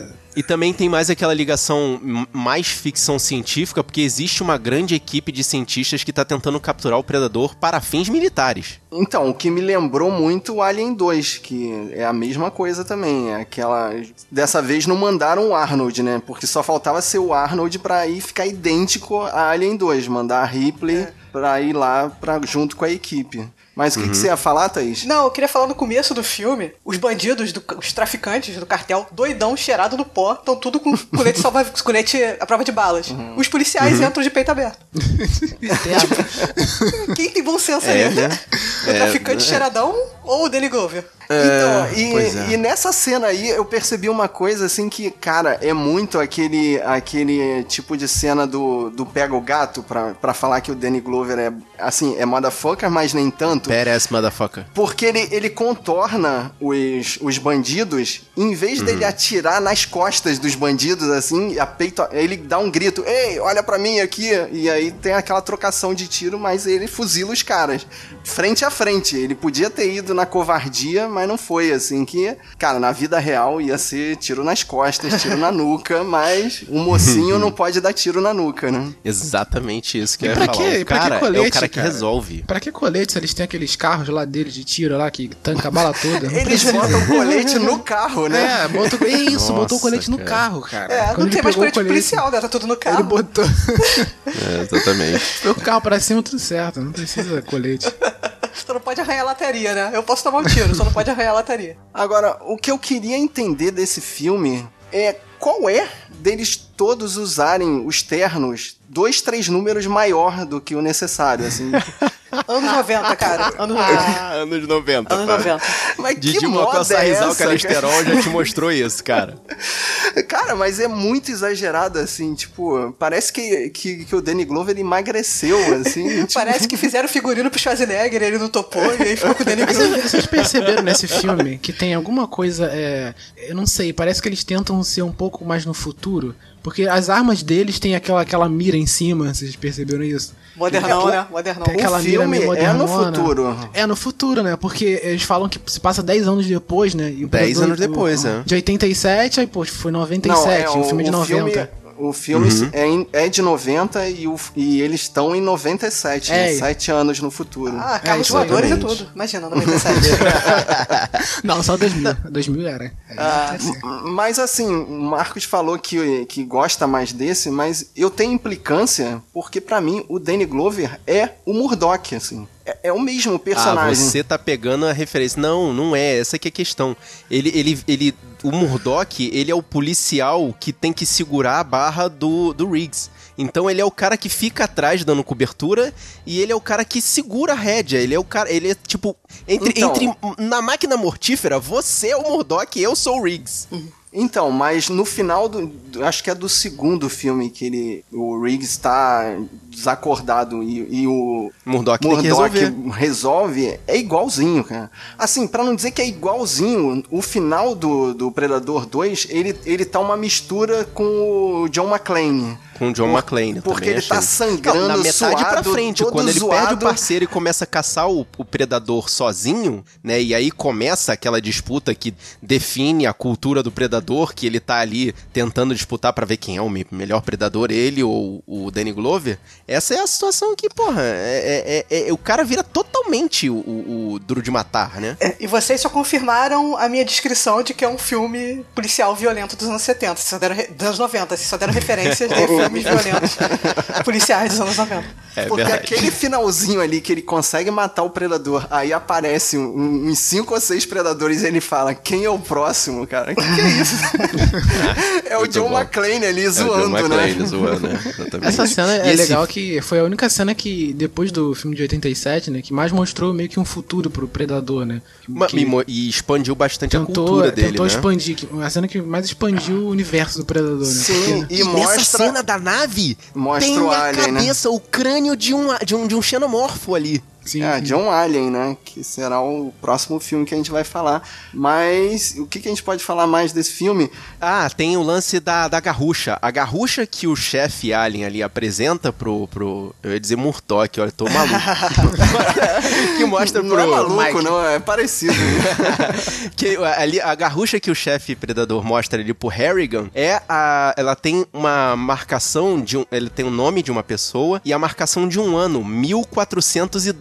porque... E também tem mais aquela ligação mais ficção científica, porque existe uma grande equipe de cientistas que tá tentando capturar o predador para fins militares. Então, o que me lembrou muito o Alien 2, que é a mesma coisa também. É aquela. Dessa vez não mandaram o Arnold, né? Porque só faltava ser o Arnold pra ir ficar idêntico a Alien 2. Mandar a Ripley pra ir lá pra, junto com a equipe. Mas o que, que você ia falar, Thaís? Não, eu queria falar no começo do filme, os bandidos, do- os traficantes do cartel, doidão, cheirado no pó, estão tudo com colete salva colete à prova de balas. Uhum. Os policiais entram de peito aberto. Quem tem bom senso É, aí? né? O traficante cheiradão ou o Danny Glover? Então, pois e, é. e nessa cena aí eu percebi uma coisa assim que, cara, é muito aquele, aquele tipo de cena do, do pega o gato pra, pra falar que o Danny Glover é, assim, é motherfucker, mas nem tanto. Badass motherfucker. Porque ele, ele contorna os, os bandidos, em vez dele atirar nas costas dos bandidos, assim, a peito, ele dá um grito, ei, olha pra mim aqui, e aí tem aquela trocação de tiro, mas ele fuzila os caras, frente a frente. Ele podia ter ido na covardia, mas não foi, assim, que, cara, na vida real ia ser tiro nas costas, tiro na nuca, mas o mocinho não pode dar tiro na nuca, né? Exatamente isso que E eu ia falar. quê? O E pra que cara é colete, o cara que cara? resolve. Pra que colete se eles têm aqueles carros lá deles de tiro lá que tanca a bala toda? Eles botam o colete no carro, né? É, botou, é isso, Nossa, botou o colete no cara. carro, cara. É, Quando não tem mais o colete policial, né? Tá tudo no carro. Ele botou É, exatamente. o carro pra cima, tudo certo. Não precisa colete. Só não pode arranhar a lataria, né? Eu posso tomar um tiro, só não pode arranhar a lataria. Agora, o que eu queria entender desse filme é qual é deles todos usarem os ternos dois, três números maior do que o necessário, assim. Anos 90, cara. Anos 90. Ah, anos 90. Anos pá. 90. Mas que Didi moda é essa, Calesterol já te mostrou isso, cara. Cara, mas é muito exagerado, assim, tipo, parece que, que, que o Danny Glover ele emagreceu, assim. tipo, Parece que fizeram figurino pro Schwarzenegger, ele não topou e aí ficou com o Danny Glover. vocês vocês perceberam nesse filme que tem alguma coisa. É, eu não sei, parece que eles tentam ser um pouco mais no futuro. Porque as armas deles têm aquela, aquela mira em cima, vocês perceberam isso? Modernão, É, né? Modernão. Tem aquela O mira filme meio é no modernona. futuro. É no futuro, né? Porque eles falam que se passa 10 anos depois, né? E o 10 Predador, anos depois, o- é. De 87, aí, pô, foi 97, Não, é, o, filme de 90. Filme, o filme é, em- é de 90 e, o, e eles estão em 97, né? É. Sete anos no futuro. Ah, carros aí, voadores e tudo. Imagina, 97. Não, só 2000. 2000 era. Ah, Mas assim, o Marcos falou que, que gosta mais desse, mas eu tenho implicância porque pra mim o Danny Glover é o Murdoch, assim. É, é o mesmo Ah, personagem. você tá pegando a referência. Não, não é. Essa que é a questão. Ele, ele, ele, o Murdoch, ele é o policial que tem que segurar a barra do, do Riggs. Então ele é o cara que fica atrás dando cobertura e ele é o cara que segura a rédea. Ele é o cara, ele é tipo entre, Então. entre na máquina mortífera, você é o Murdoch e eu sou o Riggs. Então, mas no final do, Acho que é do segundo filme que ele. O Riggs tá desacordado e, e o. Murdoch resolve, é igualzinho, cara. Assim, pra não dizer que é igualzinho, o final do, do Predador 2, ele, ele tá uma mistura com o John McClane. Com o John Por- McClane, porque ele tá achei. sangrando, Não, na metade pra frente, quando ele perde zoado. o parceiro e começa a caçar o, o predador sozinho, né? E aí começa aquela disputa que define a cultura do predador, que ele tá ali tentando disputar pra ver quem é o me- melhor predador, ele ou o Danny Glover. Essa é a situação que, porra, é, é- é- é- o cara vira totalmente o, o- o duro de matar, né? É, e vocês só confirmaram a minha descrição de que é um filme policial violento dos anos 70, vocês só deram re- dos anos 90, vocês só deram referências de filmes violentos policiais dos anos 90. É Porque verdade. aquele finalzinho ali que ele consegue matar o predador, aí aparece um- uns cinco ou seis predadores e ele fala: Quem é o próximo, cara? Que que é isso? é o John bom. McClane ali É o zoando, John né? McClane zoando, né? Exatamente. Essa cena E é esse legal que foi a única cena que, depois do filme de 87, né, que mais mostrou meio que um futuro pro Predador, né? Que e E expandiu bastante a tentou, cultura dele, tentou né? expandir, a cena que mais expandiu o universo do Predador, né? Sim, Porque- e, E mostra. cena da nave Mostra tem a alien, né? cabeça, o crânio de um, de um, de um xenomorfo ali. Sim, É, sim. John Allen, né? Que será o próximo filme que a gente vai falar. Mas o que, que a gente pode falar mais desse filme? Ah, tem o lance da, da garrucha. A garrucha que o chefe Alien ali apresenta pro, pro. Eu ia dizer Murdoch, olha, tô maluco. que mostra pro. Não é maluco, Mike. não, é parecido. que ali a garrucha que o chefe predador mostra ali pro Harrigan é a ela tem uma marcação de um ele tem o nome de uma pessoa e a marcação de um ano 1412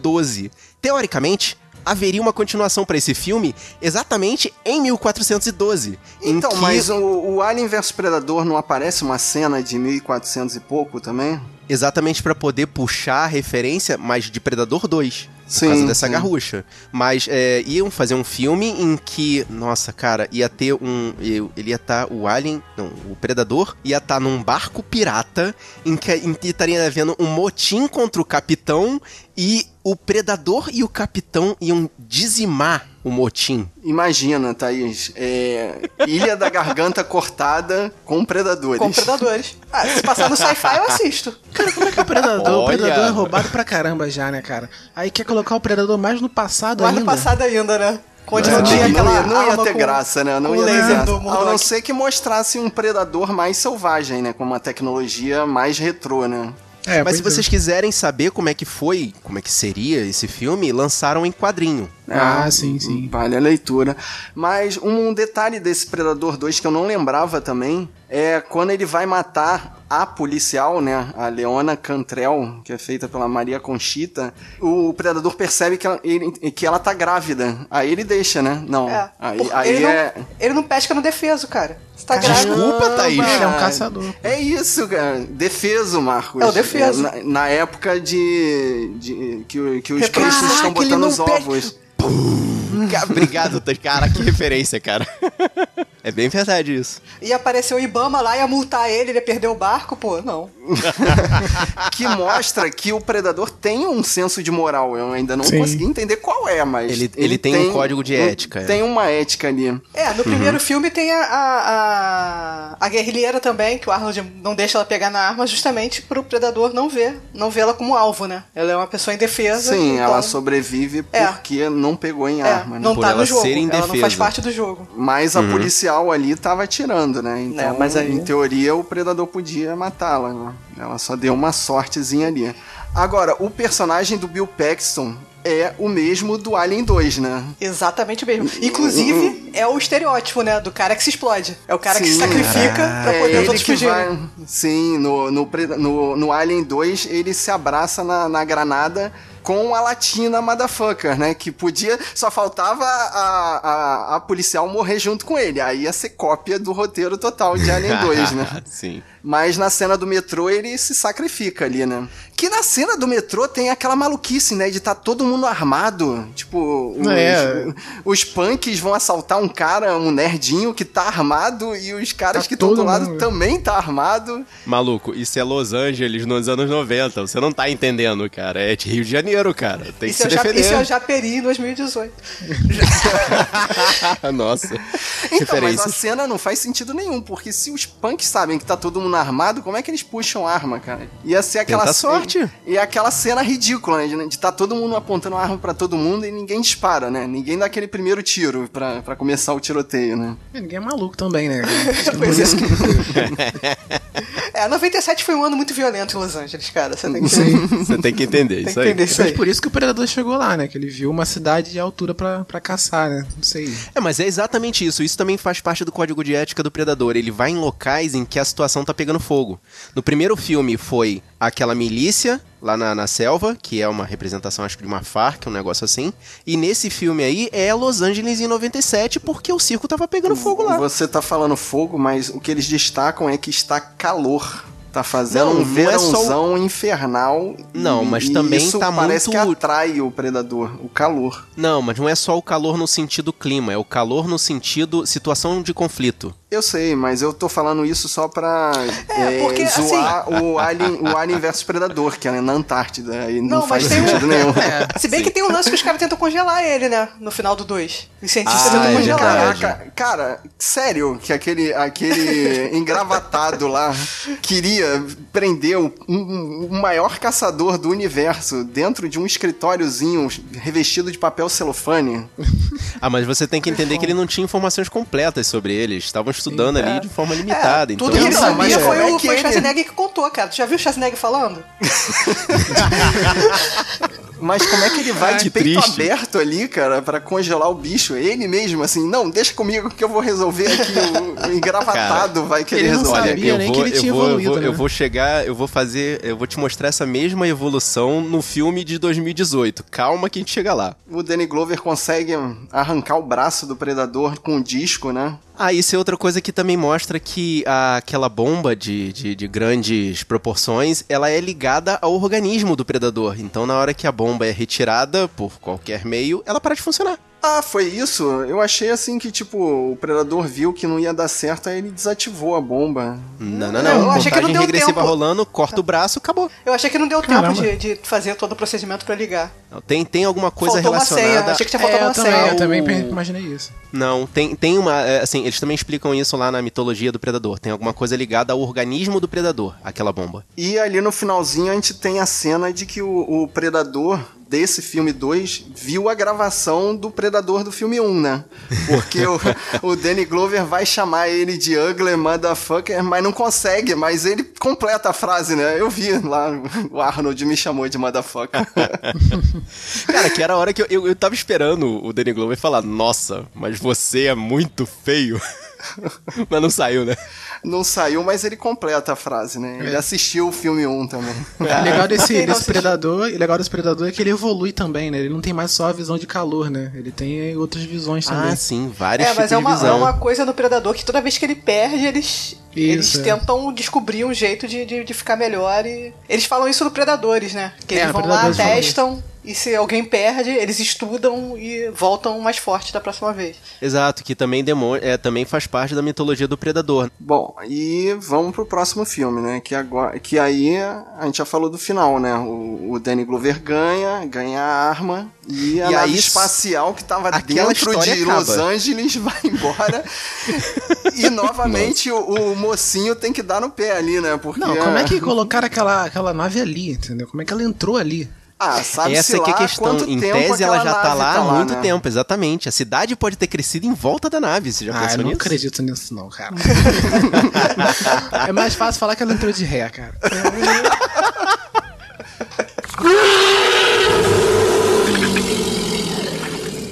teoricamente haveria uma continuação pra esse filme exatamente em 1412 em Então, que- mas o, o Alien vs Predador não aparece uma cena de 1400 e pouco também? exatamente pra poder puxar a referência mas de Predador 2 por Sim, causa dessa sim. garrucha. Mas é, iam fazer um filme em que, nossa, cara, ia ter um. Ele ia estar. o Alien. Não, o Predador ia estar num barco pirata em que, em que estaria havendo um motim contra o capitão e o Predador e o capitão iam dizimar o motim. Imagina, Thaís. é, Ilha da Garganta Cortada com predadores. Com predadores. Ah, se passar no sci-fi eu assisto. Cara, como é que o Predador? O Olha. Predador é roubado pra caramba já, né, cara? Aí quer colocar o Predador mais no passado Mais no ainda. passado ainda, né? Onde Não, não tinha aquela não ia, não ia arma ter com- graça, né? Não ia ter graça. A não ser que mostrasse um predador mais selvagem, né? Com uma tecnologia mais retrô, né? É, Mas se é. vocês quiserem saber como é que foi, como é que seria esse filme, lançaram em quadrinho. Ah, É, sim, sim. Vale a leitura. Mas um detalhe desse Predador 2 que eu não lembrava também é quando ele vai matar a policial, né? A Leona Cantrell, que é feita pela Maria Conchita. O Predador percebe que ela, ele- que ela tá grávida. Aí ele deixa, né? Não. É. Aí, aí ele, é. não, ele não pesca no defeso, cara. Você tá. Desculpa, Thaís. Ele é um Ah, caçador. É isso, cara. Defeso, Marcos. É o defeso. na, na época de, de- que, que os peixes estão botando os ovos. Obrigado, cara, que referência, cara. É bem verdade isso. Ia aparecer o Ibama lá, ia multar ele, ele ia perder o barco, pô, não. que mostra que o predador tem um senso de moral. Eu ainda não Sim. consegui entender qual é, mas. Ele- ele tem um código de ética, é. Tem uma ética ali. É, no primeiro filme tem a, a, a, a guerrilheira também, que o Arnold não deixa ela pegar na arma justamente pro predador não ver, não vê-la como alvo, né? Ela é uma pessoa indefesa. Sim, então, ela sobrevive É. porque não pegou em é, arma, né? não Por tá ela no jogo, ser ela não faz parte do jogo. Mas a policial ali tava atirando, né? Então, É, mas aí- em teoria, o predador podia matá-la. Né? Ela só deu uma sortezinha ali. Agora, o personagem do Bill Paxton é o mesmo do Alien 2, né? Exatamente o mesmo. Inclusive, é o estereótipo, né? Do cara que se explode. É o cara que se Sim. sacrifica pra É poder os outros fugirem. vai. Sim, no, no, no, no Alien 2, ele se abraça na, na granada com a latina motherfucker, né? Que podia. Só faltava a, a, a policial morrer junto com ele. Aí ia ser cópia do roteiro total de Alien 2, né? Sim. Mas na cena do metrô ele se sacrifica ali, né? Que na cena do metrô tem aquela maluquice, né? De tá todo mundo armado. Tipo, os, É. os punks vão assaltar um cara, um nerdinho que tá armado e os caras Tá que estão do todo lado mundo. também tá armado. Maluco, isso é Los Angeles nos anos 90. Você não tá entendendo, cara. É de Rio de Janeiro, cara. Tem Isso que é, se defender. isso é o Japeri em 2018. Nossa. Então, mas Referência. a cena não faz sentido nenhum, porque se os punks sabem que tá todo mundo armado, como é que eles puxam arma, cara? Ia ser aquela Tenta sorte. E aquela cena ridícula, né? De, de tá todo mundo apontando arma pra todo mundo e ninguém dispara, né? Ninguém dá aquele primeiro tiro pra, pra começar o tiroteio, né? É, Ninguém é maluco também, né? Pois é. É, 97 foi um ano muito violento em Los Angeles, cara. Você tem que, Sim. Você tem que entender tem isso que aí. entender isso Mas aí. por isso que o Predador chegou lá, né? Que ele viu uma cidade de altura pra, pra caçar, né? Não sei. É, mas é exatamente isso. Isso também faz parte do código de ética do predador. Ele vai em locais em que a situação tá pegando fogo. No primeiro filme foi aquela milícia lá na, na selva, que é uma representação, acho que de uma Farc, um negócio assim. E nesse filme aí é Los Angeles em 97, porque o circo tava pegando fogo lá. Você tá falando fogo, mas o que eles destacam é que está calor. Tá fazendo Não, um não é só o- verãozão infernal. Não, e- mas e também isso tá parece muito- que atrai o predador, o calor. Não, mas não é só o calor no sentido clima, é o calor no sentido situação de conflito. Eu sei, mas eu tô falando isso só pra É, é, porque, zoar o, Alien, o Alien versus Predador, que é na Antártida. Aí não, Não, faz mas tem um- sentido nenhum. Se bem que tem um lance que os caras tentam congelar ele, né? No final do 2. Os cientistas Ah, tentam é congelar. Caraca, cara, sério que aquele, aquele engravatado lá queria prender o, um- o maior caçador do universo dentro de um escritóriozinho revestido de papel celofane? Ah, mas você tem que entender que ele não tinha informações completas sobre eles. Estavam estudando ali de forma limitada. É, então tudo que ele sabia mas foi é o que foi o ele- Schwarzenegger que contou, cara. Tu já viu o Schwarzenegger falando? Mas como é que ele vai Ai, de peito triste. aberto ali, cara, pra congelar o bicho? Ele mesmo, assim, não, deixa comigo que eu vou resolver aqui. O, o engravatado vai querer ele não resolver. Olha, sabia eu nem vou, que ele eu, tinha vou, eu, evoluído, vou, eu né? vou chegar, eu vou fazer, eu vou te mostrar essa mesma evolução no filme de 2018. Calma que a gente chega lá. O Danny Glover consegue arrancar o braço do predador com o disco, né? Ah, isso é outra coisa que também mostra que a- aquela bomba de, de, de grandes proporções, ela é ligada ao organismo do predador. Então, na hora que a bomba é retirada por qualquer meio, ela para de funcionar. Ah, foi isso? Eu achei assim que, tipo, o predador viu que não ia dar certo, aí ele desativou a bomba. Não, não, Não, não. eu achei que não deu regressiva tempo. rolando, corta o braço, acabou. Eu achei que não deu Caramba. tempo de, de fazer todo o procedimento pra ligar. Tem, tem alguma coisa Faltou uma relacionada... senha. Achei que tinha É, faltado eu uma também, senha. eu também imaginei isso. Não, tem, tem uma. é, Assim, eles também explicam isso lá na mitologia do predador. Tem alguma coisa ligada ao organismo do predador, aquela bomba. E ali no finalzinho a gente tem a cena de que o, o predador desse filme 2 viu a gravação do predador do filme 1, né? Porque o, o Danny Glover vai chamar ele de ugly motherfucker, mas não consegue, mas ele completa a frase, né? Eu vi lá, o Arnold me chamou de motherfucker. Cara, que era a hora que eu, eu, eu tava esperando o Danny Glover falar: Nossa, mas você é muito feio. mas não saiu, né? Não saiu, mas ele completa a frase, né? Ele assistiu o filme 1 também. O legal desse, desse predador, o legal desse predador é que ele evolui também, né? Ele não tem mais só a visão de calor, né? Ele tem outras visões também. Ah, sim, vários É, tipos mas é de uma, é uma coisa no Predador que toda vez que ele perde, eles, eles é. tentam descobrir um jeito de, de, de ficar melhor e... Eles falam isso no Predadores, né? Que É, eles no vão lá, testam e se alguém perde, eles estudam e voltam mais fortes da próxima vez. Exato, que também, demo, é, também faz parte da mitologia do Predador. Bom, e vamos pro próximo filme, né? Que, agora, que aí a gente já falou do final, né? O, o Danny Glover ganha, ganha a arma e a E nave aí, espacial que tava aquela dentro história de acaba. Los Angeles vai embora. e novamente o, o mocinho tem que dar no pé ali, né? Porque Não, como é que colocaram aquela, aquela nave ali, entendeu? Como é que ela entrou ali? Ah, sabe Essa é que é a questão. Em tese, ela já tá lá há muito né? tempo, exatamente. A cidade pode ter crescido em volta da nave, você já ah, eu pensou não nisso? acredito nisso não, cara. é mais fácil falar que ela entrou de ré, cara.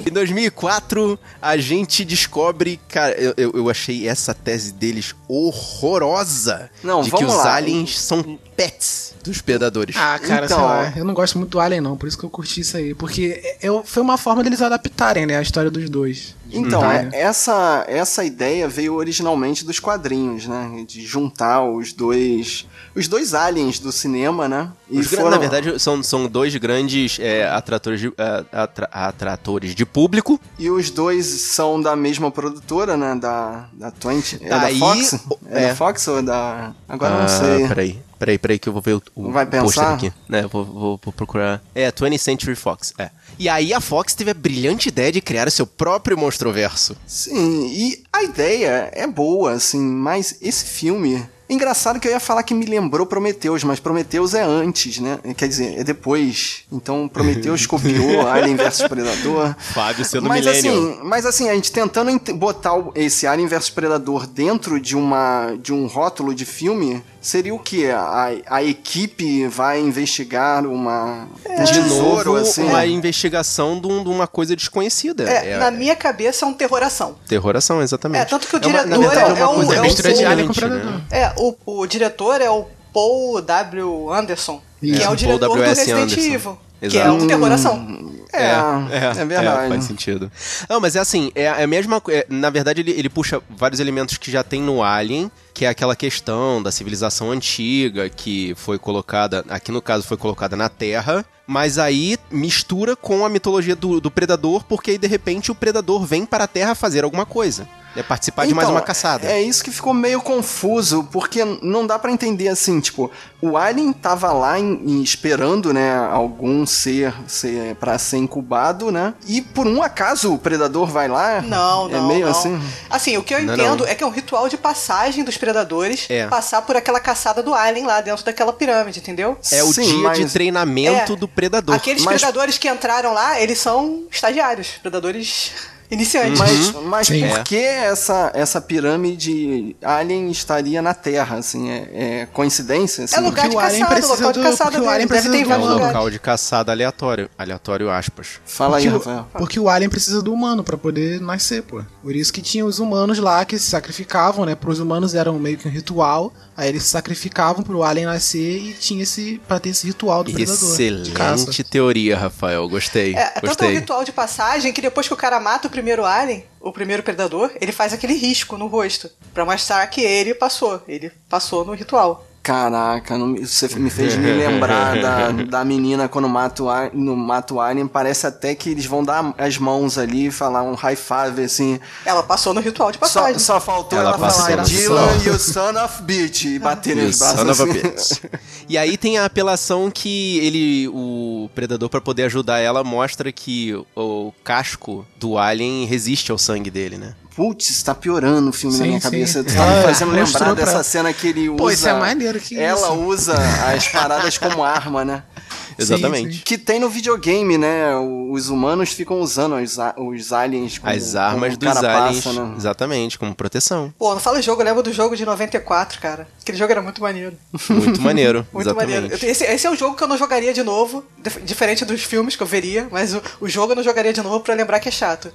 Em 2004, a gente descobre, cara, eu, eu, eu achei essa tese deles horrorosa. Não, de que os lá. aliens são pets dos predadores. Ah, cara, Então, sei lá, eu não gosto muito do Alien não, por isso que eu curti isso aí. Porque eu, foi uma forma deles adaptarem, né, a história dos dois. Então, Tá, é- essa, essa ideia veio originalmente dos quadrinhos, né? De juntar os dois os dois aliens do cinema, né? Os gra- Na verdade, são, são dois grandes é, atratores, de, é, atra- atratores de público. E os dois são da mesma produtora, né? Da, da 20. É Aí, da Fox? É, é. da Fox ou da. Agora eu Ah, não sei. Peraí, peraí, peraí, que eu vou ver o, o Vai pôster pensar? aqui. Né, vou, vou, vou procurar. É, 20th Century Fox, é. E aí a Fox teve a brilhante ideia de criar seu próprio monstroverso. Sim, e a ideia é boa, assim, mas esse filme. Engraçado que eu ia falar que me lembrou Prometheus, mas Prometheus é antes, né? Quer dizer, é depois. Então Prometheus copiou Alien vs Predador. Fábio sendo mas millennial. assim, mas assim, a gente tentando ent- botar esse Alien vs Predador dentro de uma de um rótulo de filme, seria o que? A, a equipe vai investigar uma um de tesouro, novo, assim. uma investigação de, um- de uma coisa desconhecida. É, na minha cabeça é um terroração. Terroração, exatamente. É, tanto que o É uma- diretor verdade, é uma o- coisa é o- bem mistura de Alien com semelhante, Predador. É, o, o diretor é o Paul W. Anderson, que é o Paul diretor do. Resident Anderson. Evil, que é um terroração. É, é, verdade. faz sentido. Não, mas é assim, é é a mesma coisa. Na verdade, ele, ele puxa vários elementos que já tem no Alien, que é aquela questão da civilização antiga, que foi colocada, aqui no caso foi colocada na Terra, mas aí mistura com a mitologia do, do Predador, porque aí de repente o Predador vem para a Terra fazer alguma coisa. É participar de mais Então, uma caçada. É isso que ficou meio confuso, porque não dá pra entender assim, tipo, o Alien tava lá em- em- esperando, né, algum ser, ser para ser incubado, né? E por um acaso o predador vai lá? Não, não. É meio não. assim. Assim, o que eu Não, entendo não. é que é um ritual de passagem dos predadores É. passar por aquela caçada do Alien lá dentro daquela pirâmide, entendeu? É o Sim, dia de mas- treinamento É. do Predador. Aqueles Mas- predadores que entraram lá, eles são estagiários, predadores iniciantes. Mas, mas Sim. por É. que essa, essa pirâmide Alien estaria na Terra, assim? É, é coincidência? Assim? É lugar de o Alien caçada, precisa local de do- caçada porque o. Alien Deve precisa ter em do- É um local de caçada aleatório. Aleatório, aspas. Fala aí, Porque o- Rafael. Porque o Alien precisa do humano pra poder nascer, pô. Por isso que tinha os humanos lá que se sacrificavam, né? Pros humanos era um- meio que um ritual. Aí eles se sacrificavam pro Alien nascer e tinha esse. pra ter esse ritual do predador. de caça. Excelente teoria, Rafael. Gostei. É, é tanto um Gostei. ritual de passagem que depois que o cara mata o primeiro alien, o primeiro predador, ele faz aquele risco no rosto pra mostrar que ele passou. Ele passou no ritual. Caraca, não me- você me fez me lembrar da, da menina quando mata o, no mata o Alien. Parece até que eles vão dar as mãos ali e falar um high five, assim. Ela passou no ritual de Só, passagem. só faltou Ela ela, falar Dylan, ritual. you son of bitch, e bater nos braços son of a assim. bitch. E aí tem a apelação que ele, o predador, pra poder ajudar ela, mostra que o casco do alien resiste ao sangue dele, né? Putz, tá piorando o filme na Sim, minha sim. cabeça. Tu Ela tá me fazendo mostrou lembrar pra- dessa cena que ele usa. Pô, isso é maneiro que Ela isso. usa as paradas como arma, né? Exatamente. Que tem no videogame, né? Os humanos ficam usando os, os aliens como, As armas como dos aliens, né? exatamente, como proteção. Pô, não fala jogo, eu lembro do jogo de 94, cara. Aquele jogo era muito maneiro. Muito maneiro, Muito exatamente. maneiro. Esse, esse é um jogo que eu não jogaria de novo, dif- diferente dos filmes que eu veria, mas o, o jogo eu não jogaria de novo pra lembrar que é chato.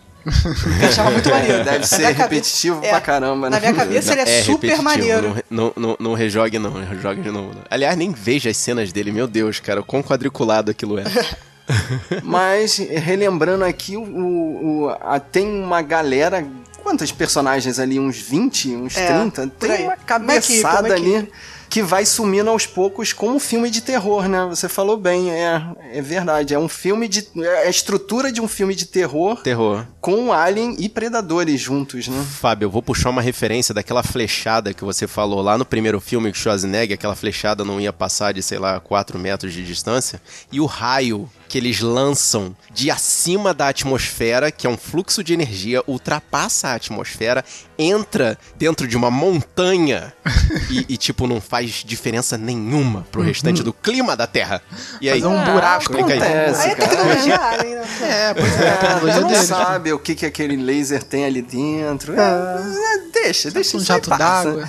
Eu achava muito maneiro. Deve Na ser cabe- repetitivo pra caramba, né? Na minha cabeça ele é, super repetitivo, maneiro. Não, não, não, rejogue, não. Rejogue de novo. não. Aliás, nem veja as cenas dele, meu Deus, cara. O quão quadriculado aquilo é. Mas, relembrando aqui, o, o- a- tem uma galera. Quantos personagens ali? Uns 20, uns É, 30? por Tem uma cabeçada uma ali. equipe. Que vai sumindo aos poucos como um filme de terror, né? Você falou bem, é, é verdade. É um filme de. É a estrutura de um filme de terror. Terror. Com Alien e Predadores juntos, né? Fábio, eu vou puxar uma referência daquela flechada que você falou lá no primeiro filme que Schwarzenegger, aquela flechada não ia passar de, sei lá, 4 metros de distância. E o raio que eles lançam de acima da atmosfera, que é um fluxo de energia, ultrapassa a atmosfera, entra dentro de uma montanha e, e, tipo, não faz diferença nenhuma pro restante do clima da Terra. E aí, Fazer um buraco. explica aí. Aí é tecnologia alien, né? É, pois é, a É, tecnologia não sabe o que, que aquele laser tem ali dentro. É, é, deixa, deixa Um jato d'água.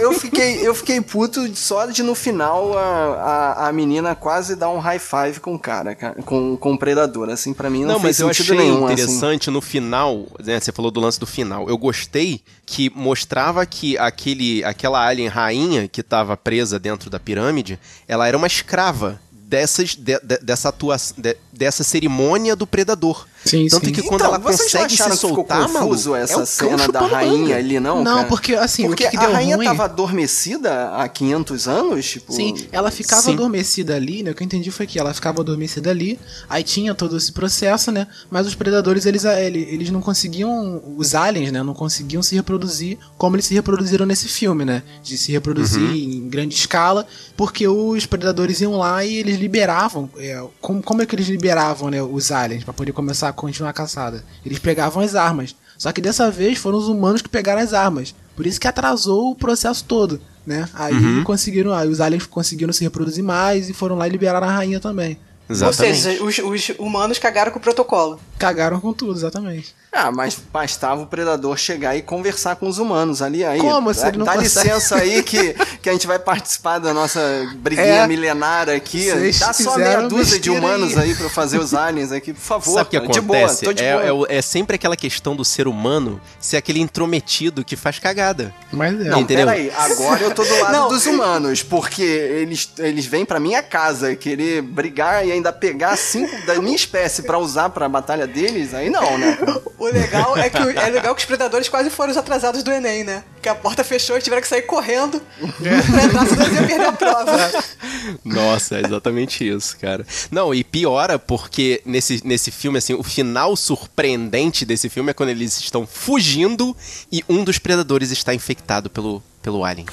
eu fiquei, eu fiquei puto só de no final a, a, a menina quase dar um high five com o cara, com, com o predador. Assim, pra mim não, Não, mas eu achei nenhum. assim. interessante no final, né, você falou do lance do final. Eu gostei que mostrava que aquele, aquela alien rainha que estava presa dentro da pirâmide, ela era uma escrava dessas, de- de- dessa atuação, de- dessa cerimônia do predador. Sim, Tanto sim. que quando Então, ela consegue se soltar, confuso maluco, essa é cena da rainha manga. ali, não? Não, cara? porque, assim, o porque que que a rainha ruim- tava adormecida há 500 anos, tipo. Sim, ela ficava Sim. adormecida ali, né? O que eu entendi foi que ela ficava adormecida ali, aí tinha todo esse processo, né? Mas os predadores, eles, eles, eles não conseguiam, os aliens, né? Não conseguiam se reproduzir como eles se reproduziram nesse filme, né? De se reproduzir em grande escala, porque os predadores iam lá e eles liberavam. é, como, como é que eles liberavam, né? Os aliens, pra poder começar a continuar a caçada? Eles pegavam as armas. Só que dessa vez foram os humanos que pegaram as armas. Por isso que atrasou o processo todo, né? Aí conseguiram, aí os aliens conseguiram se reproduzir mais e foram lá e liberaram a rainha também. Exatamente. Ou seja, os, os humanos cagaram com o protocolo. Cagaram com tudo, exatamente. Ah, mas bastava o predador chegar e conversar com os humanos ali. Aí, Como se dá, ele não dá consegue? licença aí que, que a gente vai participar da nossa briguinha É. milenar aqui. Vocês Dá só meia dúzia de humanos aí. aí pra eu fazer os aliens aqui, por favor. Sabe o que acontece? De boa, tô de é, boa. é é sempre aquela questão do ser humano ser aquele intrometido que faz cagada. Mas é. Não, Entendeu? peraí, agora eu tô do lado Não. dos humanos, porque eles, eles vêm pra minha casa querer brigar e ainda pegar cinco da minha espécie pra usar pra batalha deles, aí não, né? O legal é que o- é legal que os predadores quase foram os atrasados do Enem, né? Que a porta fechou e tiveram que sair correndo pra entrar, senão eles iam perder a prova. Nossa, é exatamente isso, cara. Não, e piora porque nesse, nesse filme, assim, o final surpreendente desse filme é quando eles estão fugindo e um dos predadores está infectado pelo, pelo alien.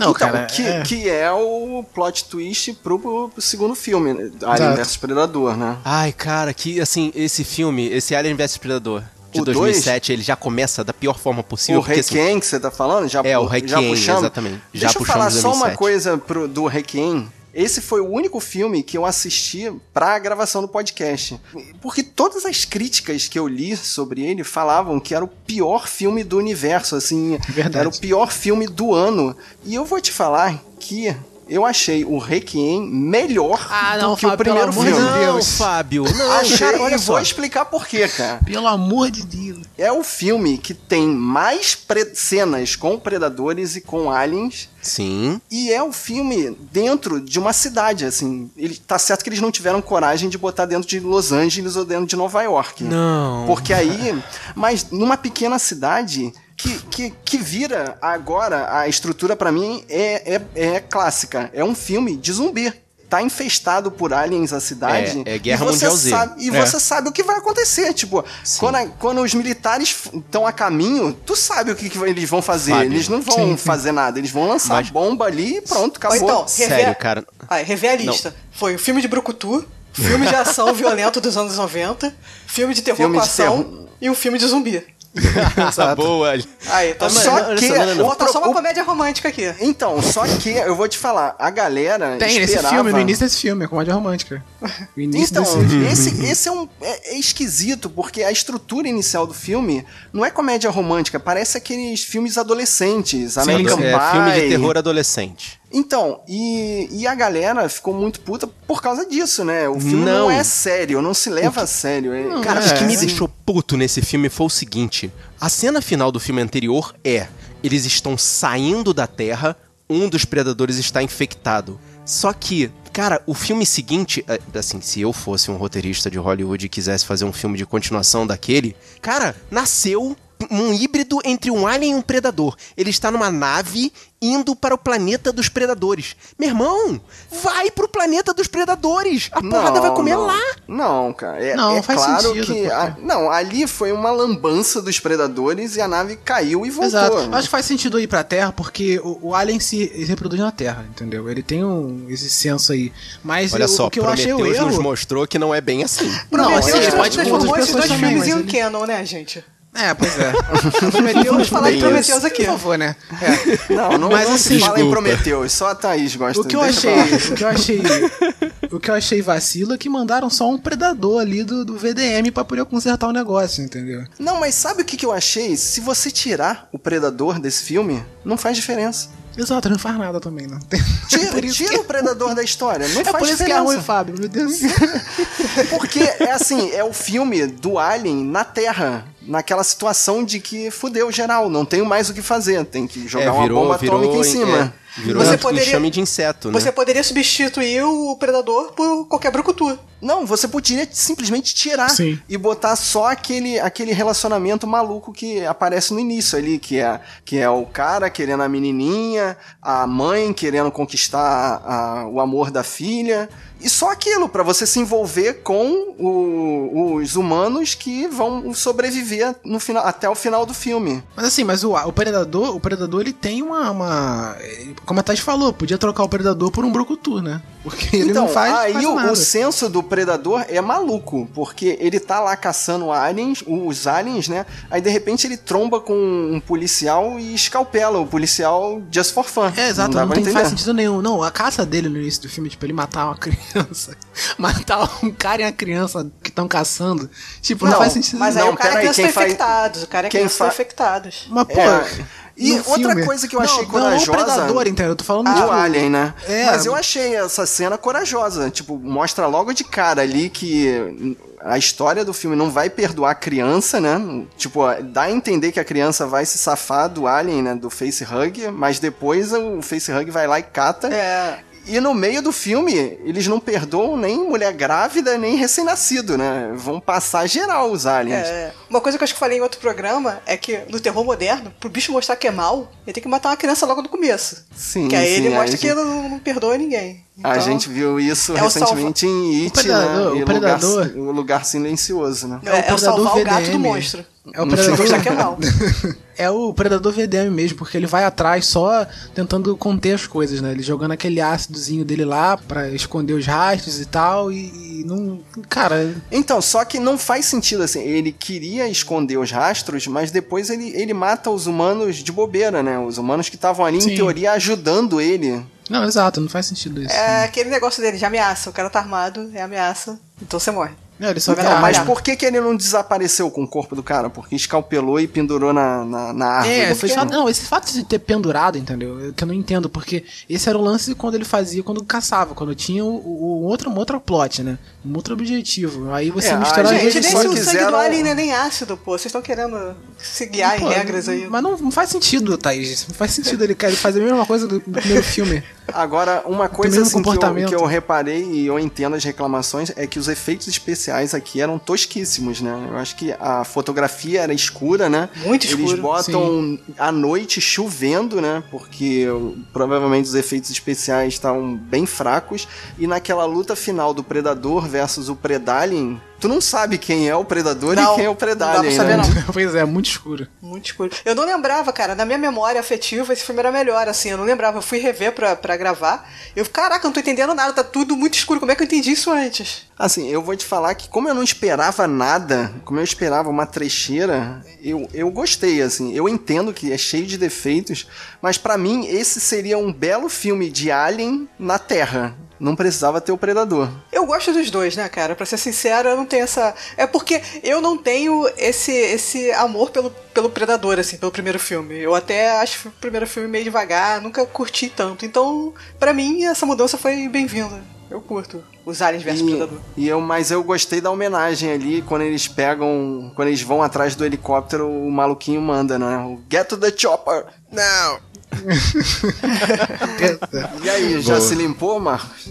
Não, então, cara, que, é. que é o plot twist pro, pro segundo filme, né? Alien vs Predador, né? Ai, cara, que, assim, esse filme, esse Alien vs Predador de O 2007, ele já começa da pior forma possível. o porque, assim, Requiem que você tá falando? Já, É, o já Requiem, exatamente. Já Deixa eu falar só uma 2007. coisa pro, do Requiem. Esse foi o único filme que eu assisti pra gravação do podcast. Porque todas as críticas que eu li sobre ele falavam que era o pior filme do universo, assim. Verdade. Era o pior filme do ano. E eu vou te falar que eu achei o Requiem melhor Ah, não, do que o Fábio, pelo primeiro amor de filme. Não, Deus. Fábio, não, Achei, cara, olha e só. vou explicar por quê, cara. Pelo amor de Deus. É o filme que tem mais pre- cenas com predadores e com aliens. Sim, E é o filme dentro de uma cidade, assim. Ele, tá certo que eles não tiveram coragem de botar dentro de Los Angeles ou dentro de Nova York. Não. Porque aí. Mas numa pequena cidade. Que, que, que vira agora a estrutura pra mim é, é, é clássica. É um filme de zumbi. Tá infestado por aliens a cidade. É- é Guerra e você Mundial Z. Sabe, e É. você sabe o que vai acontecer. Tipo, quando, a- quando os militares estão a caminho, tu sabe o que, que eles vão fazer. Fábio. Eles não vão Sim, fazer nada. Eles vão lançar Mas- bomba ali e pronto, Ou acabou. então, Sério, cara. Ai, rever a lista. Foi o filme de Brucutu, filme de ação violento dos anos 90, filme de terror Filme com de ação terror. e um filme de zumbi. Essa boa. Aí, tá Só que não, não, só uma comédia romântica aqui. Então, só que eu vou te falar, a galera Tem nesse esperava... filme, no início desse filme, é comédia romântica. O início Então, desse filme. esse, esse é um é, é esquisito, porque a estrutura inicial do filme não é comédia romântica, parece aqueles filmes adolescentes, American é, Pie. filme de terror adolescente. Então, e, e a galera ficou muito puta por causa disso, né? O filme não, Não. é sério, não se leva a sério. É- Cara, É, o que me assim, deixou puto nesse filme foi o seguinte: a cena final do filme anterior é: eles estão saindo da Terra, um dos predadores está infectado. Só que, cara, o filme seguinte, é, assim, se eu fosse um roteirista de Hollywood e quisesse fazer um filme de continuação daquele, cara, nasceu um híbrido entre um alien e um predador. Ele está numa nave indo para o planeta dos predadores. Meu irmão, vai pro planeta dos predadores. A porrada vai comer não. lá. Não, cara. É, Não, é faz claro sentido, que. a- não, ali foi uma lambança dos predadores e a nave caiu e voltou. Exato. Acho que faz sentido ir pra Terra porque o, o Alien se reproduz na Terra, entendeu? Ele tem um, esse senso aí. Mas Olha o, só, o que eu achei o nos mostrou que não é bem assim. Não, Prometheus assim, transformou pode transformou esses dois filmes em um ele- canon, né, gente? É, pois é. Prometheus, Vamos falar de Prometheus isso. aqui. Por favor, né? É. Não, não, Mas não assim, se fala em desculpa. Prometheus, só a Thaís gosta O que eu achei, o que eu achei, o que eu achei vacilo é que mandaram só um predador ali do, do VDM pra poder consertar o negócio, entendeu? Não, mas sabe o que, que eu achei? Se você tirar o predador desse filme, não faz diferença. Exato, não faz nada também, não. Tem- Tira, tira que- o predador da história, não É faz por isso que é diferença. ruim, Fábio, meu Deus. Porque é assim, é o filme do Alien na Terra, naquela situação de que fudeu geral, não tenho mais o que fazer, tem que jogar é, uma virou, bomba virou, atômica em cima. Virou Você um poderia- enxame de inseto, né? Você poderia substituir o Predador por qualquer brucutu. Não, você poderia simplesmente tirar Sim. e botar só aquele, aquele relacionamento maluco que aparece no início ali, que é, que é o cara querendo a menininha, a mãe querendo conquistar a- a- o amor da filha. E só aquilo, pra você se envolver com o- os humanos que vão sobreviver no final, até o final do filme. Mas assim, mas o, o Predador, o Predador ele tem uma, uma- Como a Tati falou, podia trocar o Predador por um Brucutu, né? Porque ele então, não faz, aí faz o, nada. o senso do predador é maluco, porque ele tá lá caçando aliens, os aliens, né? Aí de repente ele tromba com um policial e escalpela o policial just for fun. É, exato, não, pra tem, faz sentido nenhum. Não, a caça dele no início do filme, tipo, ele matar uma criança. matar um cara e uma criança que estão caçando. Tipo, não, Não, faz sentido Mas nenhum. aí Não, o cara peraí, criança faz- infectados. O cara quem criança infectados. Mas, pô. É, E no outra filme- coisa que eu achei não, corajosa. Não, o Predador, entendeu? Eu tô falando do tipo, Alien, né? É, Mas eu achei essa cena corajosa. Tipo, mostra logo de cara ali que a história do filme não vai perdoar a criança, né? Tipo, dá a entender que a criança vai se safar do Alien, né? Do facehug, mas depois o facehug vai lá e cata. É. E no meio do filme, eles não perdoam nem mulher grávida, nem recém-nascido, né? Vão passar geral os aliens. É, uma coisa que eu acho que falei em outro programa é que no terror moderno, pro bicho mostrar que é mal, ele tem que matar uma criança logo no começo. Sim, que aí sim, ele a mostra que gente- ele não, não perdoa ninguém. A Então, gente viu isso é o recentemente em It, O Predador- né? o Predador- Lugar, o lugar silencioso, né? É, é o Predador salvar o gato VDM. do monstro. É o Predador. É mal. É o Predador VDM mesmo, porque ele vai atrás só tentando conter as coisas, né? Ele jogando aquele ácidozinho dele lá pra esconder os rastros e tal, e, e não. Cara, Então, só que não faz sentido assim. Ele queria esconder os rastros, mas depois ele, ele mata os humanos de bobeira, né? Os humanos que estavam ali, Sim. em teoria, ajudando ele. Não, exato, não faz sentido isso. É aquele negócio dele de ameaça. O cara tá armado, é ameaça, então você morre. Não, ele só dar, Mas por que, que ele não desapareceu com o corpo do cara? Porque escalpelou e pendurou na, na, na árvore. É, foi só, não, esse fato de ter pendurado, entendeu? Eu- Que eu não entendo, porque esse era o lance quando ele fazia, quando caçava, quando tinha o, o- outro, um outro plot, né? Um outro objetivo. Aí você É, mistura a as gente nem se o sangue quiseram- do alien não é nem ácido, pô. Vocês estão querendo se guiar Pô, em regras aí. Mas não, não faz sentido, Thaís. Não faz sentido ele querer fazer a mesma coisa do, primeiro filme. Agora, uma coisa assim, que, eu, que eu reparei e eu entendo as reclamações é que os efeitos especiais aqui eram tosquíssimos, né? Eu acho que a fotografia era escura, né? Muito Eles escuro, botam à noite chovendo, né? Porque provavelmente os efeitos especiais estavam bem fracos. E naquela luta final do Predador versus o Predalien, tu não sabe quem é o Predador Não, e quem é o não dá pra saber, né? não. pois é, muito escuro. Muito escuro. Eu não lembrava, cara. Na minha memória afetiva, esse filme era melhor, assim. Eu não lembrava. Eu fui rever pra, pra gravar. Eu, caraca, eu não tô entendendo nada. Tá tudo muito escuro. Como é que eu entendi isso antes? Assim, eu vou te falar que como eu não esperava nada, como eu esperava uma trecheira, eu, eu gostei, assim. Eu entendo que é cheio de defeitos, mas pra mim esse seria um belo filme de Alien na Terra. Não precisava ter o Predador. Eu gosto dos dois, né, cara? Pra ser sincero, eu não tenho essa. É porque eu não tenho esse, esse amor pelo, pelo Predador, assim, pelo primeiro filme. Eu até acho o primeiro filme meio devagar, nunca curti tanto. Então, pra mim, essa mudança foi bem-vinda. Eu curto os Aliens versus Predador. E, e eu, mas eu gostei da homenagem ali quando eles pegam, quando eles vão atrás do helicóptero, o maluquinho manda, né? O Get to the chopper. Não. E aí, já se limpou, Marcos?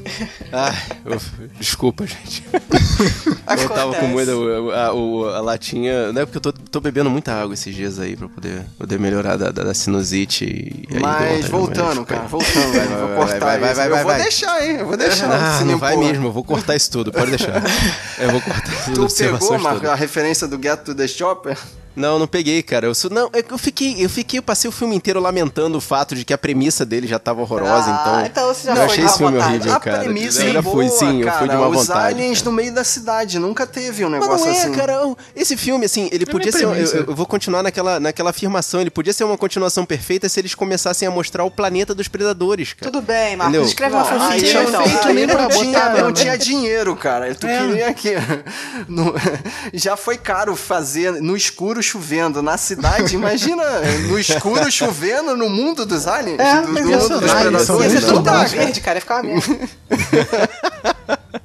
Ai, eu- desculpa, gente. Eu tava com muita. A, o- a latinha. Não é porque eu tô, tô bebendo muita água esses dias aí pra poder, poder melhorar da, da, da sinusite. E Mas voltando, cara, voltando, Vai, vou vai, vai, cortar vai, vai, isso. vai, eu vou deixar, hein? Eu vou deixar. Ah, não vai mesmo, eu vou cortar isso tudo, pode deixar. Eu vou cortar tudo. Tu pegou, Marcos, a referência do Get to the Chopper? Não, não peguei, cara. Eu sou, não, é eu fiquei, eu fiquei, eu passei o filme inteiro lamentando o fato de que a premissa dele já tava horrorosa, Ah, então. então você já eu foi achei esse filme vontade. horrível, a cara. premissa eu é já boa, fui, sim, cara. eu fui de má Os vontade. aliens no meio da cidade, nunca teve um Mas negócio não é, assim. cara. Esse filme, assim, ele podia ser. Eu, premissa. eu- eu vou continuar naquela, naquela afirmação. Ele podia ser uma continuação perfeita se eles começassem a mostrar o planeta dos predadores, cara. Tudo bem, Marcos. Entendeu? Escreve uma Não, não, então. feito Aí nem não pra botar, tinha, não, não tinha dinheiro, cara. Tu É. queria que. já foi caro fazer no escuro chovendo na cidade. Imagina no escuro chovendo no mundo dos aliens. É, do, do mundo isso dos predadores. são Ia ser Não, tudo não, verde, cara. Ia ficar.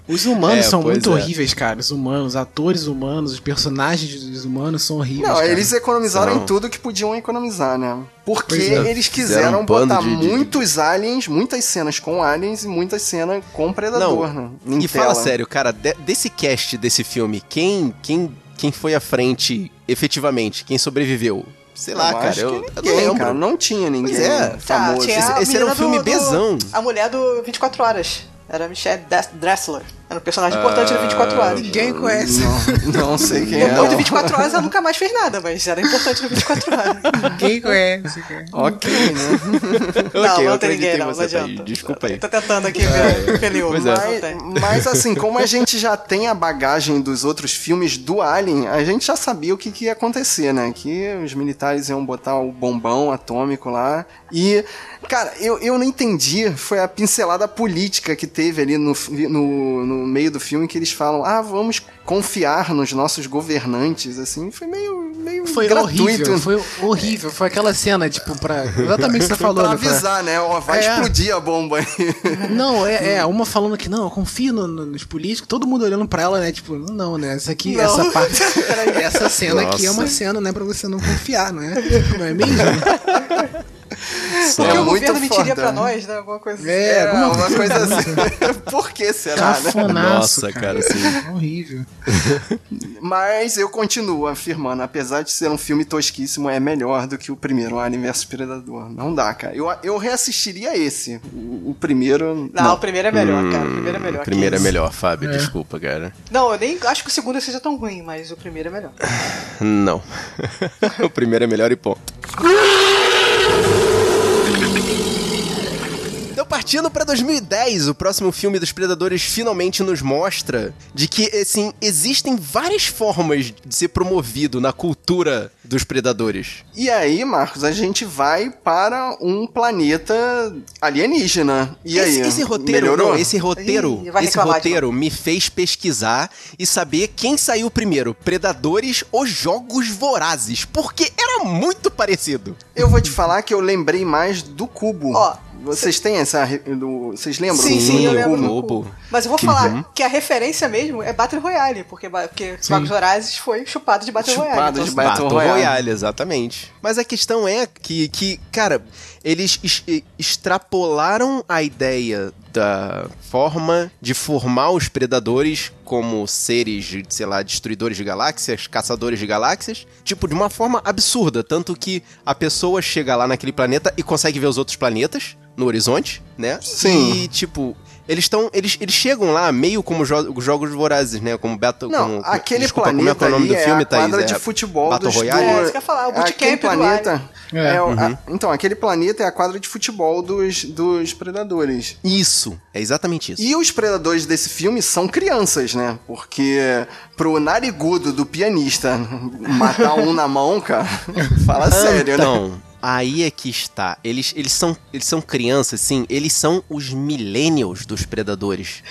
Os humanos É, são muito é. horríveis, cara. Os humanos, os atores humanos, os personagens dos humanos são horríveis. Não, cara. eles economizaram Não. em tudo que podiam economizar, né? Porque é. eles quiseram um botar de- de- muitos aliens, muitas cenas com aliens e muitas cenas com predador, né? Em e fala tela. sério, cara, de- desse cast desse filme, quem, quem, quem foi à frente efetivamente? Quem sobreviveu? Sei lá, Eu cara, acho eu, que eu não ninguém, lembro. cara, não tinha ninguém é. Tá, famoso. tinha Esse- esse era um filme do- bezão. A mulher do 24 Horas. Era Michelle Dressler. Era um personagem importante Ah, do 24 Horas. Ninguém conhece. Não, não sei quem No, é. no de não. 24 Horas ela nunca mais fez nada, mas era importante no 24 Horas. Ninguém conhece, cara. Ok, né? Não, eu não tem ninguém, não. Não adianta. Desculpa aí. Tô tentando aqui ver Feliu, Pois mas é. Mas, mas, assim, como a gente já tem a bagagem dos outros filmes do Alien, a gente já sabia o que, que ia acontecer, né? Que os militares iam botar o bombão atômico lá. E, cara, eu, eu não entendi, foi a pincelada política que teve ali no, fi- no, no meio do filme que eles falam, ah, vamos confiar nos nossos governantes, assim, foi meio, meio Foi gratuito. horrível, foi horrível. Foi aquela cena, tipo, pra. Exatamente o que você falou, pra né? pra- avisar, né? Ó, vai É. explodir a bomba aí. Não, é, é, uma falando que não, eu confio no- no- nos políticos, todo mundo olhando pra ela, né? Tipo, não, né? Essa aqui, Não. essa parte. essa cena aqui é Nossa. uma cena, né? Pra você não confiar, não é? Não é mesmo? Porque É o muito governo mentiria foda. pra nós, né? Alguma coisa assim. É, É, alguma uma coisa assim. Por que será, né? Cafonaço, Nossa, cara, assim. Horrível. Mas eu continuo afirmando, apesar de ser um filme tosquíssimo, é melhor do que o primeiro, Alien vs Predador. Não dá, cara. Eu, eu reassistiria esse. O, o primeiro. Não, o primeiro é melhor, cara. O primeiro é Hum, melhor. primeiro é melhor, Fábio, É. desculpa, cara. Não, eu nem acho que o segundo seja tão ruim, mas o primeiro é melhor. Não. o primeiro é melhor e ponto. Então, partindo pra 2010, o próximo filme dos Predadores finalmente nos mostra de que, assim, existem várias formas de ser promovido na cultura dos predadores. E aí, Marcos, a gente vai para um planeta alienígena. E esse, aí? esse roteiro, melhorou? não, esse roteiro, Ih, esse roteiro me fez pesquisar e saber quem saiu primeiro, Predadores ou Jogos Vorazes, porque era muito parecido. Eu vou te falar que eu lembrei mais do Cubo. Ó, Vocês têm essa. Do, vocês lembram? Sim, do sim, eu lembro. Do. Cubo. Mas eu vou Que falar bom. que a referência mesmo é Battle Royale, porque, porque Jogos Vorazes foi chupado de Battle Chupado Royale. de Então, Battle Battle Royale. Royale. exatamente. Mas a questão é que, que cara, eles es- extrapolaram a ideia da forma de formar os predadores como seres, sei lá, destruidores de galáxias, caçadores de galáxias, tipo, de uma forma absurda. Tanto que a pessoa chega lá naquele planeta e consegue ver os outros planetas no horizonte, né? Sim. E, tipo, eles estão. Eles, eles chegam lá meio como jo os jogos vorazes, né? Como Battle. Não, como, aquele desculpa, como é que planeta é o nome do ali filme, é a quadra Thaís? de É futebol Battle dos Royale? do- É, isso que eu ia falar, o bootcamp do planeta É. é Uhum. a- então, aquele planeta é a quadra de futebol dos, dos predadores. Isso, é exatamente isso. E os predadores desse filme são crianças, né? Porque pro narigudo do pianista matar um na mão, cara, fala sério, né? Aí é que está. Eles, eles, são, eles são crianças, sim, eles são os millennials dos predadores.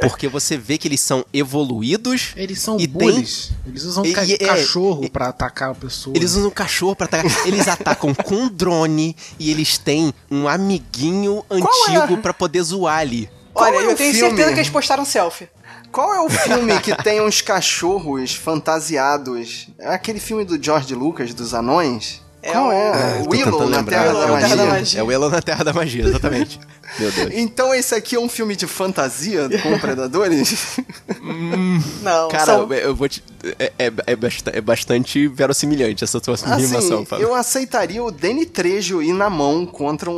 Porque você vê que eles são evoluídos. Eles são E bullies. Eles usam E- ca- é- cachorro e- pra atacar a pessoa. Eles usam cachorro pra atacar. Eles atacam com drone e eles têm um amiguinho antigo pra poder zoar ali. Qual Olha, é o eu tenho filme? certeza que eles postaram selfie. Qual é o filme que tem uns cachorros fantasiados? É aquele filme do George Lucas, dos anões? É Qual o- é? Eu tô Willow tentando na lembrar. Terra da É o Terra da Willow. Magia. É o Willow na Terra da Magia, exatamente. Meu Deus. Então esse aqui é um filme de fantasia com predadores? Não, Cara, são- eu vou te. É, é, é é bastante verossimilhante essa tua Assim, Fábio. eu aceitaria o Danny Trejo ir na mão contra um,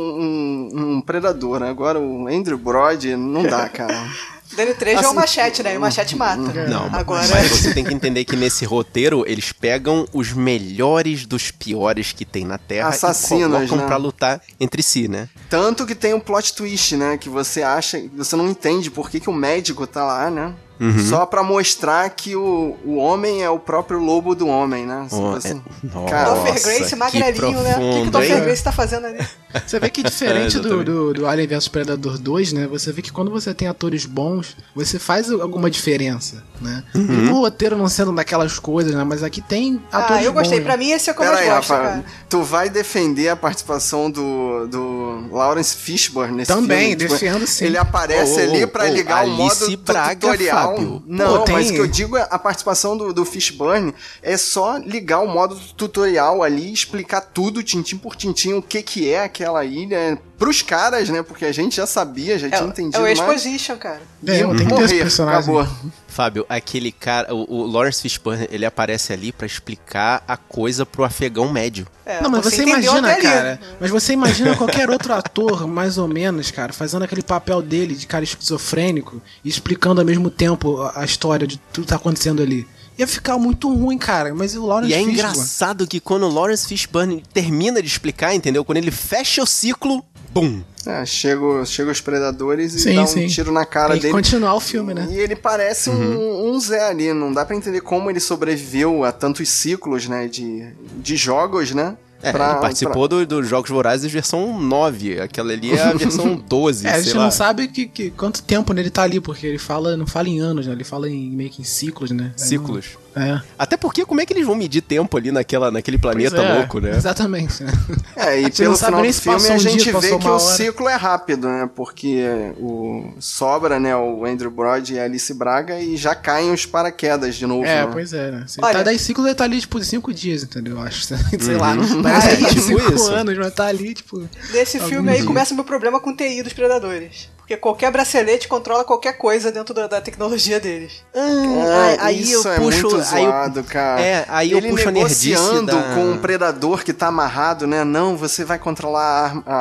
um- um predador. né? Agora o Andrew Brody não dá, cara. Danny Trejo é assim, o machete, né? E o machete mata. Não, Agora. mas você tem que entender que nesse roteiro eles pegam os melhores dos piores que tem na Terra Assassinos, e colocam né? pra lutar entre si, né? Tanto que tem um plot twist, né? Que você acha, você não entende por que, que o médico tá lá, né? Uhum. Só pra mostrar que o, o homem é o próprio lobo do homem, né? Oh, você- é- Nossa, Cara, Grace, que magrelinho, né? O que, que o profundo, hein? Grace tá fazendo ali? Você vê que diferente É, do, do, do Alien vs Predador 2, né? Você vê que quando você tem atores bons, você faz alguma diferença, né? Uhum. O roteiro não sendo daquelas coisas, né? Mas aqui tem atores Ah, eu gostei. bons. Pra mim, esse é o que eu Pera mais aí, gosto, Rafa, cara. tu vai defender a participação do, do Lawrence Fishburne nesse Também, filme? Tipo, defendo sim. Ele aparece ô, ali pra ô, ligar o modo Braga, tutorial. Fábio. Não, Pô, tem- mas o que eu digo é a participação do, do Fishburne é só ligar o modo tutorial ali, explicar tudo, tintim por tintim, o que que é aquela ilha pros caras, né? Porque a gente já sabia, já É, tinha é entendido, o mas... Exposition, cara. É, E tem que ter esse personagem. acabou. Fábio, aquele cara, o, o Lawrence Fishburne, ele aparece ali pra explicar a coisa pro afegão médio. É, Não, mas você, entendeu imagina, cara. Mas você imagina qualquer outro ator, mais ou menos, cara, fazendo aquele papel dele de cara esquizofrênico e explicando ao mesmo tempo a, a história de tudo que tá acontecendo ali. Ia ficar muito ruim, cara. Mas o Lawrence E é Fishburne- engraçado que quando o Lawrence Fishburne termina de explicar, entendeu? Quando ele fecha o ciclo, bum! É, chega, chega os predadores e Sim, dá um sim. tiro na cara Tem que dele. continuar o filme, né? E ele parece um, um Zé ali, não dá pra entender como ele sobreviveu a tantos ciclos, né, de, de jogos, né? É, pra- ele participou do- dos Jogos Vorazes versão 9. Aquela ali é a versão 12, É, a gente lá. não sabe que, que- quanto tempo ele tá ali, porque ele fala, não fala em anos, né? Ele fala em meio que em ciclos, né? Ciclos. não- É. Até porque como é que eles vão medir tempo ali naquela, naquele planeta é, louco, né? Exatamente. né? É, e pelo final do filme a um gente dia, vê que o hora. Ciclo é rápido, né? Porque o sobra, né, o Andrew Brody e a Alice Braga e já caem os paraquedas de novo, É, né? pois é, né? Se Olha- tá 10 ciclos, ele tá ali, tipo, 5 dias, entendeu? Eu Acho. Sei lá. Parece É, que tipo 5 isso. anos, mas tá ali, tipo. Nesse filme aí dia. começa o meu problema com o TI dos predadores. Porque qualquer bracelete controla qualquer coisa dentro da, da tecnologia deles. Ah, aí isso eu é puxo- muito aí eu- zoado, cara. É, aí eu Ele puxo a nerdice negociando da- com um predador que tá amarrado, né? Não, você vai controlar a,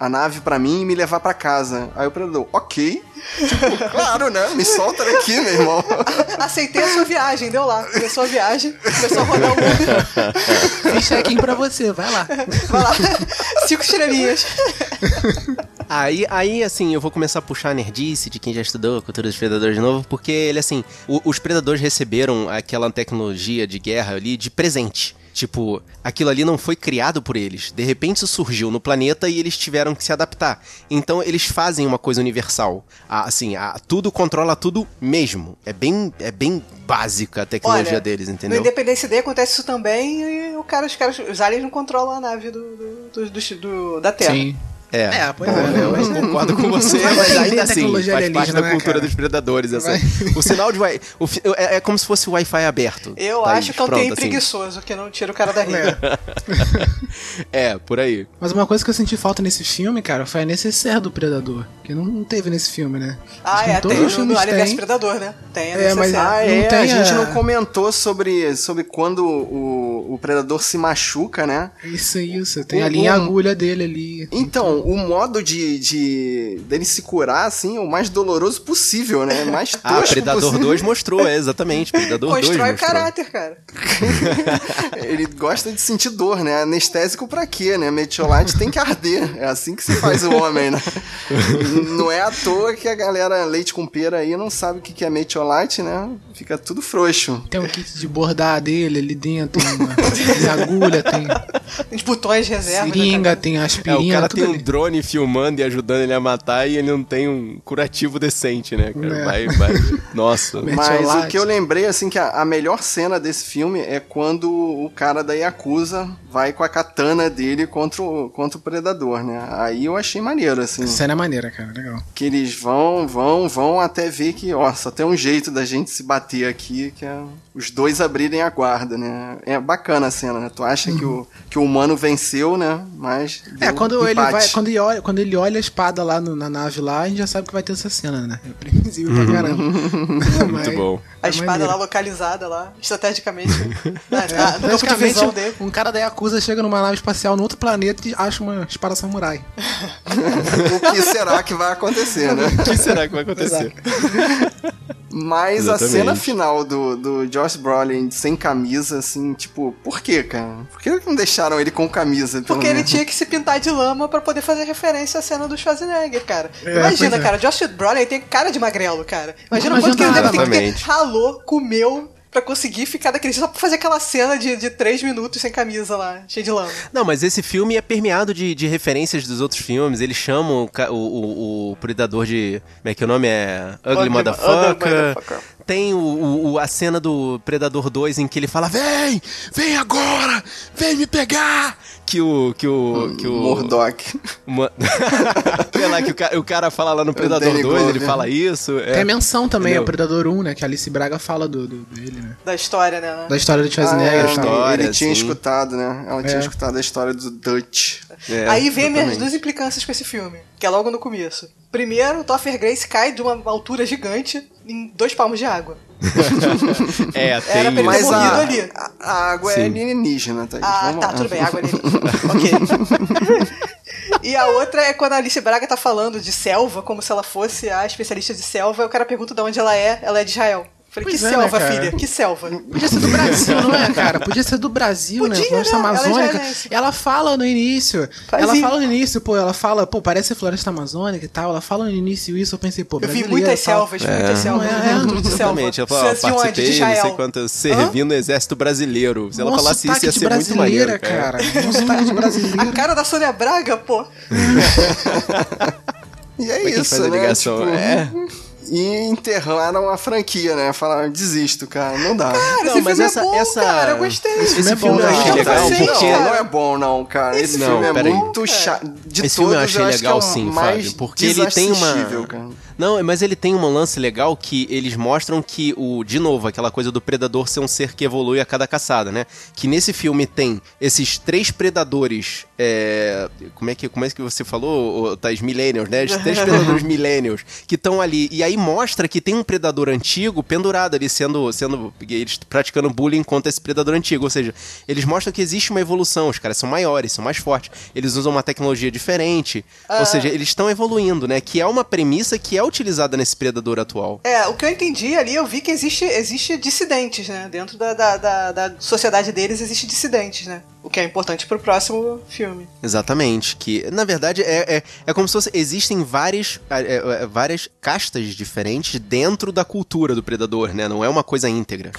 a, a nave pra mim e me levar pra casa. Aí o predador, ok. Tipo, claro, né? Me solta daqui, meu irmão. Aceitei a sua viagem, deu lá. Começou a viagem, começou a rodar o mundo. Fiz check-in pra você, vai lá. Vai lá. Cinco estrelinhas. Aí, aí, assim, eu vou começar a puxar a nerdice de quem já estudou a cultura dos predadores de novo, porque ele, assim, o- os predadores receberam aquela tecnologia de guerra ali de presente. Tipo, aquilo ali não foi criado por eles. De repente isso surgiu no planeta e eles tiveram que se adaptar. Então eles fazem uma coisa universal. Ah, assim, ah, tudo controla tudo mesmo. É bem, é bem básica a tecnologia Olha, deles, No entendeu? Independência Day acontece isso também e o cara, os, caras, os aliens não controlam a nave do, do- do- do- do- da Terra. Sim. É, É, pois Bom, é, né? Eu concordo com você, mas ainda assim, faz parte da né, cultura dos predadores. Essa. Vai. O sinal de Wi o fi- é, é como se fosse o Wi-Fi aberto. Eu Thaís, acho que é um pronto, TI assim. preguiçoso, que não tira o cara da rede. É, por aí. Mas uma coisa que eu senti falta nesse filme, cara, foi a necessaire do Predador. Que não, não teve nesse filme, né? Ah, que é, todos tem os no, filmes no Alien tem. Predador, né? Tem a É, mas- necessaire. Ah, Não é, tem a gente não comentou sobre, sobre quando o, o predador se machuca, né? Isso, isso. Tem Um- a linha um- agulha dele ali. Então, o modo de, de dele se curar, assim, é o mais doloroso possível, né? Mais tosco Ah, Predador possível. 2 mostrou, é, exatamente. Predador 2 Constrói o mostrou. caráter, cara. Ele gosta de sentir dor, né? Anestésico pra quê, né? Metiolate tem que arder. É assim que se faz o homem, né? Não é à toa que a galera leite com pera aí não sabe o que que é metiolate, né? Fica tudo frouxo. Tem um kit de bordar dele ali dentro, tem, uma, tem agulha, tem Os botões de reserva. né, seringa, cara? tem É, aspirina, o cara tudo tem um. Drone filmando e ajudando ele a matar e ele não tem um curativo decente, né, cara? É. Vai, vai. Nossa. Mas o que eu lembrei, assim, que a, a melhor cena desse filme é quando o cara da Yakuza vai com a katana dele contra o, contra o predador, né? Aí eu achei maneiro, assim. Essa cena é maneira, cara, legal. Que eles vão, vão, vão até ver que, ó, só tem um jeito da gente se bater aqui, que é os dois abrirem a guarda, né? É bacana a cena, né? Tu acha que, o, que o humano venceu, né? Mas. É, quando ele, empate. vai, quando, ele olha, quando ele olha a espada lá no- na nave lá, a gente já sabe que vai ter essa cena, né? É previsível pra caramba. Muito Mas- bom. A É espada lá localizada lá, estrategicamente. na, na, É, no campo de visão dele. um cara da Yakuza chega numa nave espacial no outro planeta e acha uma espada samurai. O que será que vai acontecer, né? O que será que vai acontecer? Mas a Exatamente. cena final do, do Josh Brolin sem camisa, assim, tipo, por quê, cara? Por que não deixaram ele com camisa? Porque ele tinha que se pintar de lama pra poder fazer referência à cena do Schwarzenegger, cara. É, Imagina, é. cara, Josh Brolin tem cara de magrelo, cara. Imagina Não quanto que ele deve ter que ter ralou, comeu pra conseguir ficar daquele jeito, só pra fazer aquela cena de, de três minutos sem camisa lá, cheio de lama. Não, mas esse filme é permeado de, de referências dos outros filmes. Eles chamam o, o, o, o Predador de. Como é que o nome é? Ugly, Ugly Motherfucker. Motherfucker. Tem o, o- a cena do Predador 2 em que ele fala: Vem! Vem agora! Vem me pegar! Que o. Que o. Que o Murdoch. Uma... Sei lá, que o cara, o cara fala lá no Predador Danny 2, ele Glover. fala isso. é. Tem a menção também, ao Predador 1, né? Que a Alice Braga fala do, do- dele, né? Da história, né? Da história do Ah, Schwarzenegger. é, e tal. história, ele tinha sim. escutado, né? Ela tinha É. escutado a história do Dutch. É, Aí vem minhas exatamente. duas implicâncias com esse filme, que é logo no começo. Primeiro, o Topher Grace cai de uma altura gigante em dois palmos de água. É, tem Era pra ele Mas ter a, morrido ali. a, a água é Sim. alienígena, tá? Ah, Vamos tá, lá. tudo bem, água ali. ok. E a outra é quando a Alice Braga tá falando de selva, como se ela fosse a especialista de selva, e o cara pergunta de onde ela é, ela é de Israel. Falei, Pois que é, selva, né, filha? Que selva? Podia ser do Brasil, não é, cara? Podia ser do Brasil, Podia, né? Floresta né? Ela é Amazônica. Ela fala no início. Fazia. Ela fala no início, pô, ela fala, pô, parece Floresta Amazônica e tal. Ela fala no início isso, eu pensei, pô, Eu vi muitas selvas, muitas selvas, É, é, selva. Você ó, é onde? De participei, não sei quanto, servi no exército brasileiro. Se ela Um falasse isso, ia ser muito brasileira, maneiro, cara. cara. Sotaque de brasileira. A cara da Sônia Braga, pô. E é é que isso, né? ligação? Tipo, É. E enterraram a franquia, né? Falaram, desisto, cara, não dá. Cara, Não, esse mas filme essa- é bom, essa- cara, eu gostei. Esse filme é filme bom, eu achei não, legal, sim, porque... não, não é bom, não, cara. Esse, Esse filme não, é peraí. muito chato. De Esse filme eu todos, achei que legal é sim, Fábio, porque ele tem uma... cara. Não, mas ele tem um lance legal que eles mostram que o, de novo, aquela coisa do predador ser um ser que evolui a cada caçada, né? Que nesse filme tem esses três predadores, é, como é que como é que você falou, Thais? Millennials, né? Os três predadores millennials que estão ali e aí mostra que tem um predador antigo pendurado ali sendo sendo eles praticando bullying contra esse predador antigo, ou seja, eles mostram que existe uma evolução, os caras são maiores, são mais fortes, eles usam uma tecnologia diferente, ou seja, eles estão evoluindo, né? Que é uma premissa que é utilizada nesse predador atual. É, o que eu entendi ali, eu vi que existe, existe dissidentes, né? Dentro da, da, da, da sociedade deles existe dissidentes, né? O que é importante pro próximo filme. Exatamente. Que, na verdade, é, é, é como se fosse. Existem várias, é, é, várias castas diferentes dentro da cultura do predador, né? Não é uma coisa íntegra.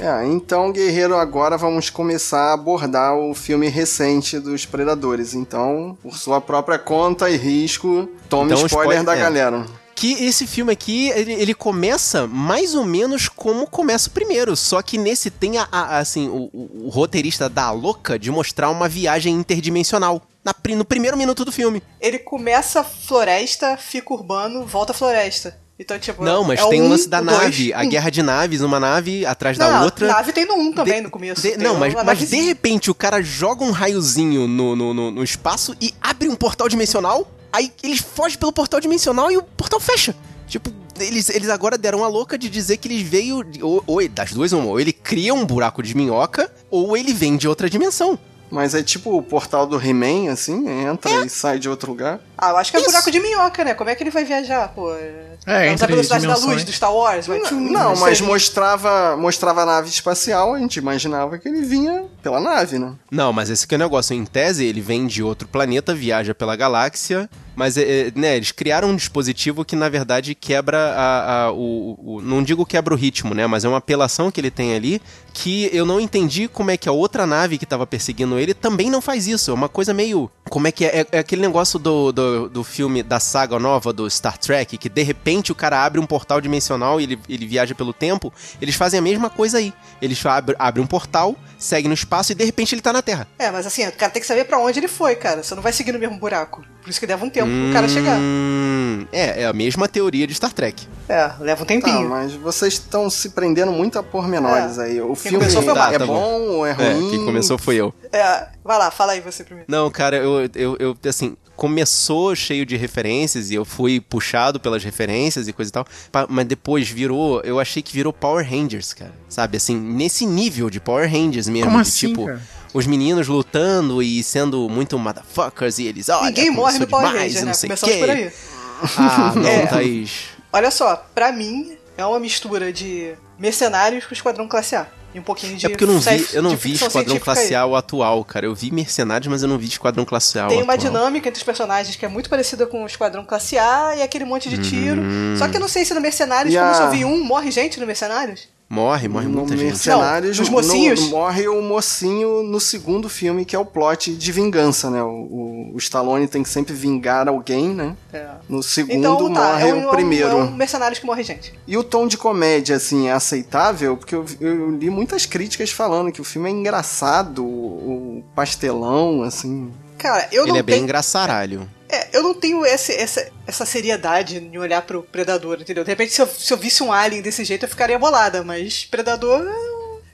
É, então, Guerreiro, agora vamos começar a abordar o filme recente dos Predadores. Então, por sua própria conta e risco, tome Então, spoiler, spoiler- da é. galera. Que esse filme aqui, ele, ele começa mais ou menos como começa o primeiro. Só que nesse tem a, a- assim, o, o- o roteirista dá a louca de mostrar uma viagem interdimensional. Na, no primeiro minuto do filme. Ele começa floresta, fica urbano, volta floresta. Então, tipo. Não, mas é tem o um, lance da o nave, dois, a um. guerra de naves, uma nave atrás Não, da outra. nave tem no 1 também, De- no começo. de- não, mas, mas de repente o cara joga um raiozinho no, no, no, no espaço e abre um portal dimensional. Aí eles fogem pelo portal dimensional e o portal fecha. Tipo, eles, eles agora deram a louca de dizer que eles veio. Ou, ou das duas. Ou ele cria um buraco de minhoca, ou ele vem de outra dimensão. Mas é tipo o portal do He-Man, assim, entra e sai de outro lugar. Ah, eu acho que é Isso. buraco de minhoca, né? Como é que ele vai viajar, pô? É, a entre velocidade da luz do Star Wars? Vai tchum, Não, mas sei. mostrava, mostrava a nave espacial, a gente imaginava que ele vinha pela nave, né? Não, mas esse aqui é o negócio. Em tese, ele vem de outro planeta, viaja pela galáxia. Mas, é, é, né, eles criaram um dispositivo que, na verdade, quebra a, a- o, o- Não digo quebra o ritmo, né? Mas é uma apelação que ele tem ali que eu não entendi como é que a outra nave que tava perseguindo ele também não faz isso. É uma coisa meio. Como é que é? É, é aquele negócio do, do, do filme, da saga nova do Star Trek, que de repente o cara abre um portal dimensional e ele, ele viaja pelo tempo. Eles fazem a mesma coisa aí. Eles abrem abre um portal, segue no espaço e de repente ele tá na Terra. É, mas assim, o cara tem que saber pra onde ele foi, cara. Você não vai seguir no mesmo buraco. Por isso que leva um tempo pro cara chegar. Hum, é, é a mesma teoria de Star Trek. É, leva um Tá, tempinho. mas vocês estão se prendendo muito a pormenores É. aí. O Quem filme começou foi o é Marco. bom ou é É, ruim? quem começou foi eu. É, vai lá, fala aí você primeiro. Não, cara, eu, eu, eu, assim, começou cheio de referências e eu fui puxado pelas referências e coisa e tal, mas depois virou, eu achei que virou Power Rangers, cara. Sabe, assim, nesse nível de Power Rangers mesmo. Como de, assim, tipo, cara? os meninos lutando e sendo muito motherfuckers e eles, olha, Ninguém morre no Power demais Ranger, e né? não sei o Começamos por aí. Ah, não, É. Thaís. Olha só, pra mim, é uma mistura de mercenários com Esquadrão Classe A. E um pouquinho de É porque eu não vi, eu não vi Esquadrão Classe. A o atual, cara. Eu vi Mercenários, mas eu não vi Esquadrão Classe A o Tem uma atual. dinâmica entre os personagens que é muito parecida com o Esquadrão Classe A e aquele monte de tiro. Hum. Só que eu não sei se no Mercenários, E como a- eu só vi um, morre gente no Mercenários? Morre, morre no muita gente. Mercenários, Não, nos no- mocinhos. morre o mocinho no segundo filme, que é o plot de vingança, né? O, o, o Stallone tem que sempre vingar alguém, né? É. No segundo Então, tá, morre é um, o primeiro. É um Mercenários que morre gente. E o tom de comédia, assim, é aceitável? Porque eu, eu li muitas críticas falando que o filme é engraçado, o, o pastelão, assim. Cara, eu Ele não é bem tenho... engraçaralho. É, eu não tenho esse, essa, essa seriedade em olhar pro Predador, entendeu? De repente, se eu, se eu visse um Alien desse jeito, eu ficaria bolada, mas Predador.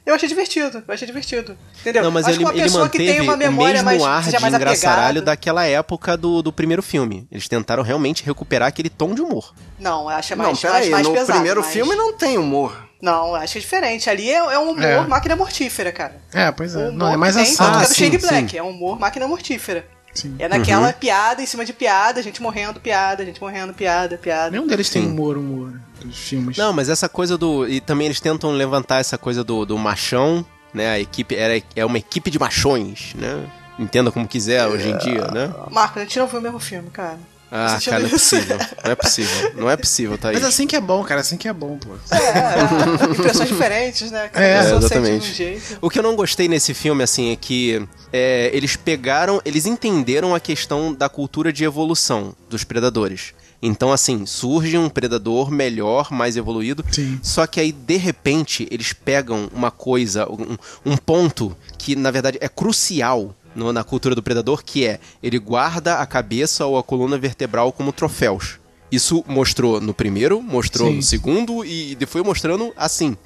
eu- achei divertido, eu achei divertido. Entendeu? Não, mas Acho ele, que uma ele pessoa que manteve tem uma o memória mesmo mais, ar de mais engraçaralho daquela época do, do primeiro filme. Eles tentaram realmente recuperar aquele tom de humor. Não, eu acho é não, mais, peraí, mais, mais no pesado. primeiro mas- filme não tem humor. Não, eu acho que é diferente. Ali é, é um humor É. máquina mortífera, cara. É, pois é. Não, é mais ação. é Ah, do sim, Shane sim. Black. É um humor máquina mortífera. Sim. É naquela Uhum. piada em cima de piada, gente morrendo, piada, gente morrendo, piada, piada. Nenhum deles tem Sim. humor, humor, dos filmes. Não, mas essa coisa do. E também eles tentam levantar essa coisa do, do machão, né? A equipe era, é uma equipe de machões, né? Entenda como quiser hoje em dia, né? Marcos, a gente não viu o mesmo filme, cara. Ah, cara, não é possível. Não é possível. Não é possível, Thaís. Mas assim que é bom, cara, assim que é bom, pô. É, é, impressões diferentes, né? Cada É, pessoa sente exatamente. de um jeito. O que eu não gostei nesse filme, assim, é que é, eles pegaram, eles entenderam a questão da cultura de evolução dos predadores. Então, assim, surge um predador melhor, mais evoluído. Sim. Só que aí, de repente, eles pegam uma coisa, um, um ponto que, na verdade, é crucial no- na cultura do predador, que é ele guarda a cabeça ou a coluna vertebral como troféus. Isso mostrou no primeiro, mostrou Sim. no segundo e foi mostrando assim.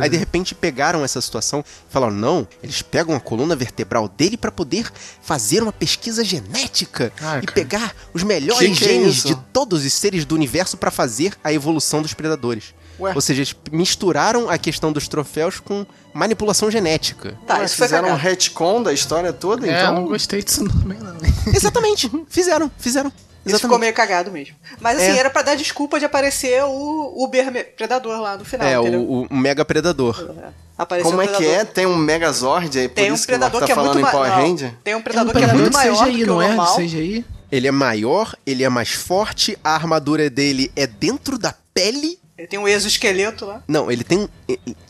Aí de né? repente pegaram essa situação e falaram: não, eles pegam a coluna vertebral dele pra poder fazer uma pesquisa genética Ah, e cara. pegar os melhores Que que é genes isso? de todos os seres do universo pra fazer a evolução dos predadores. Ué? Ou seja, eles misturaram a questão dos troféus com manipulação genética. Tá, Ué, isso foi fizeram um retcon da história toda, É, então. não gostei disso também, não. Exatamente, fizeram, fizeram. Isso ficou meio cagado mesmo. Mas assim, É. era pra dar desculpa de aparecer o Uber Predador lá no final, É, entendeu? o, o Mega Predador. Apareceu Como o é que Predador. é? Tem um Megazord aí, por Tem um isso que predador tá que é falando muito em. Power não, Ranger. Tem um É um predador que é muito maior CGI, do que não o é? normal. De CGI? Ele é maior, ele é mais forte, a armadura dele é dentro da pele Ele tem um exoesqueleto lá. Não, ele tem. um-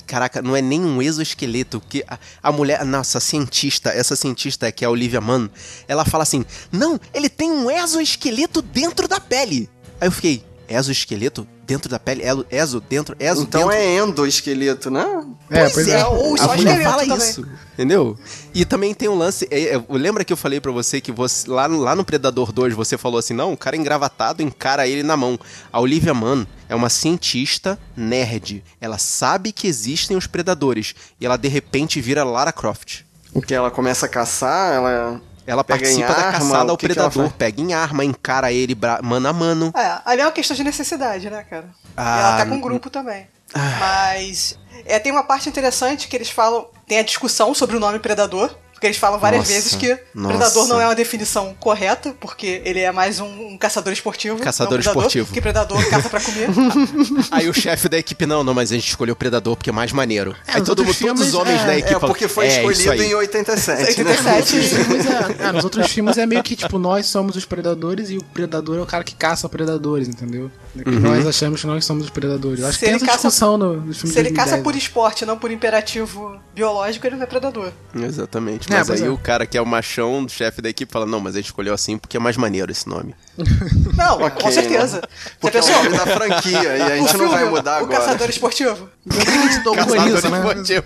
Caraca, não é nem um exoesqueleto. Que a, a mulher. Nossa, a cientista, essa cientista que é a Olivia Mann, ela fala assim: Não, ele tem um exoesqueleto dentro da pele. Aí eu fiquei: Exoesqueleto dentro da pele? Elo- Exo dentro? Exo Então dentro? é endoesqueleto, né? É, pois é. ou a só esqueleto fala também. isso, entendeu? E também tem um lance, é, é, lembra que eu falei pra você que você, lá, no- lá no Predador 2 você falou assim, não, o cara engravatado encara ele na mão. A Olivia Mann é uma cientista nerd, ela sabe que existem os predadores e ela de repente vira Lara Croft. Porque ela começa a caçar, ela. Ela Pega participa da arma, caçada o ao que que predador, faz? pega em arma, encara ele mano a mano. É, ali é uma questão de necessidade, né, cara? Ah, e ela tá com um grupo também. Mas é, tem uma parte interessante que eles falam. Tem a discussão sobre o nome predador. Porque eles falam várias Nossa, vezes que nossa. predador não é uma definição correta, porque ele é mais um, um caçador esportivo. Caçador não um predador, esportivo. Que predador caça pra comer. Aí o chefe da equipe, não, não, mas a gente escolheu o predador porque é mais maneiro. É, Aí nos todo, outros todos os filmes, homens é, da é, equipe É, porque foi "É, escolhido aí." em 87, né? 87. Nos outros filmes é, é, nos outros filmes é meio que, tipo, nós somos os predadores e o predador é o cara que caça predadores, entendeu? Uhum. Nós achamos que nós somos os predadores. Eu Acho Se que tem ele essa caça- discussão no, nos filmes Se ele caça 2010, por né? esporte, não por imperativo biológico, ele não é predador. Exatamente. Mas pois aí é. o cara que é o machão, do chefe da equipe, fala, não, mas ele escolheu assim porque é mais maneiro esse nome. Não, Ok, com certeza. né? Você Porque é o nome da franquia e a gente O não vai filme, mudar O agora. Caçador Esportivo. Com isso, né?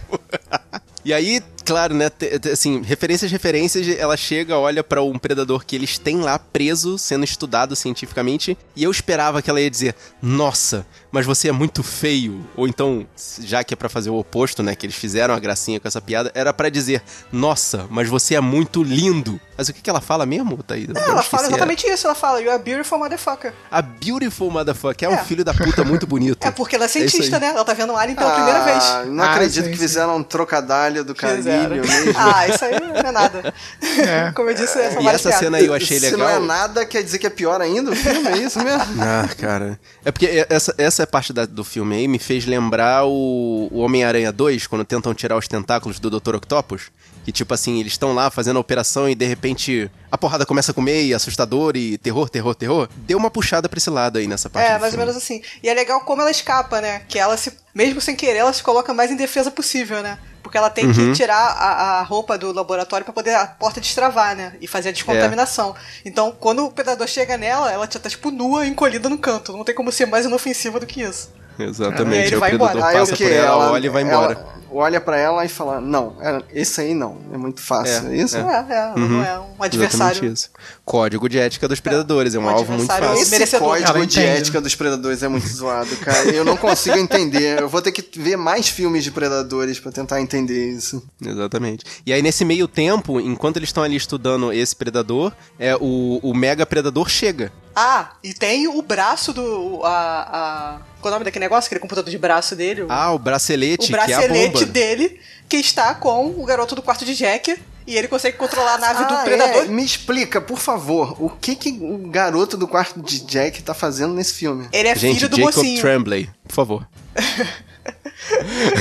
E aí, claro, né, assim, referências, referências, ela chega, olha pra um predador que eles têm lá preso, sendo estudado cientificamente, e eu esperava que ela ia dizer, nossa, mas você é muito feio. Ou então, já que é pra fazer o oposto, né, que eles fizeram a gracinha com essa piada, era pra dizer, nossa, mas você é muito lindo. Mas o que, que ela fala mesmo, Thaís? É, ela fala é. exatamente isso. Ela fala, you're a beautiful motherfucker. A Beautiful Motherfucker é, um É. filho da puta muito bonito. É porque ela é isso aí. cientista, né? Ela tá vendo um alien pela primeira vez. Ah, Não Ah, acredito sim, que sim. fizeram um trocadalho do Fizeram. Mesmo. Ah, isso aí não é nada. Como eu disse, são E essa piadas. cena aí eu achei Se legal. não é nada, quer dizer que é pior ainda o filme, é isso mesmo? Ah, cara. É porque essa, essa parte da- do filme aí me fez lembrar o, o Homem-Aranha 2, quando tentam tirar os tentáculos do Dr. Octopus. Que, tipo assim, eles estão lá fazendo a operação e de repente a porrada começa a comer e assustador e terror, terror, terror. Deu uma puxada pra esse lado aí nessa parte. É, do mais ou filme. menos assim. E é legal como ela escapa, né? Que ela se. Mesmo sem querer, ela se coloca mais em defesa possível, né? Porque ela tem Uhum. que tirar a, a roupa do laboratório pra poder a porta destravar, né? E fazer a descontaminação. É. Então, quando o predador chega nela, ela já tá, tipo, nua, encolhida no canto. Não tem como ser mais inofensiva do que isso. Exatamente. Aí ele Aí o vai predador embora. Aí o que? por ela, olha e vai embora. olha pra ela e fala: Não, é- esse aí não, é muito fácil. É, É, isso? é. É, é, ela não é um adversário. Exatamente isso. Código de ética dos predadores, é um, um alvo muito fácil. Esse merecedor. código Ela de ética dos predadores é muito zoado, cara. Eu não consigo entender. Eu vou ter que ver mais filmes de predadores pra tentar entender isso. Exatamente. E aí, nesse meio tempo, enquanto eles estão ali estudando esse predador, é o, o mega predador chega. Ah, e tem o braço do. A, a, qual é o nome daquele negócio? Aquele computador de braço dele? o- Ah, o bracelete, o que é a bracelete bomba. dele, que está com o garoto do quarto de Jack. E ele consegue controlar a nave do Ah, predador. é, me explica, por favor, o que, que o garoto do quarto de Jack tá fazendo nesse filme? Ele é Gente, filho do Jacob mocinho. Tremblay, por favor.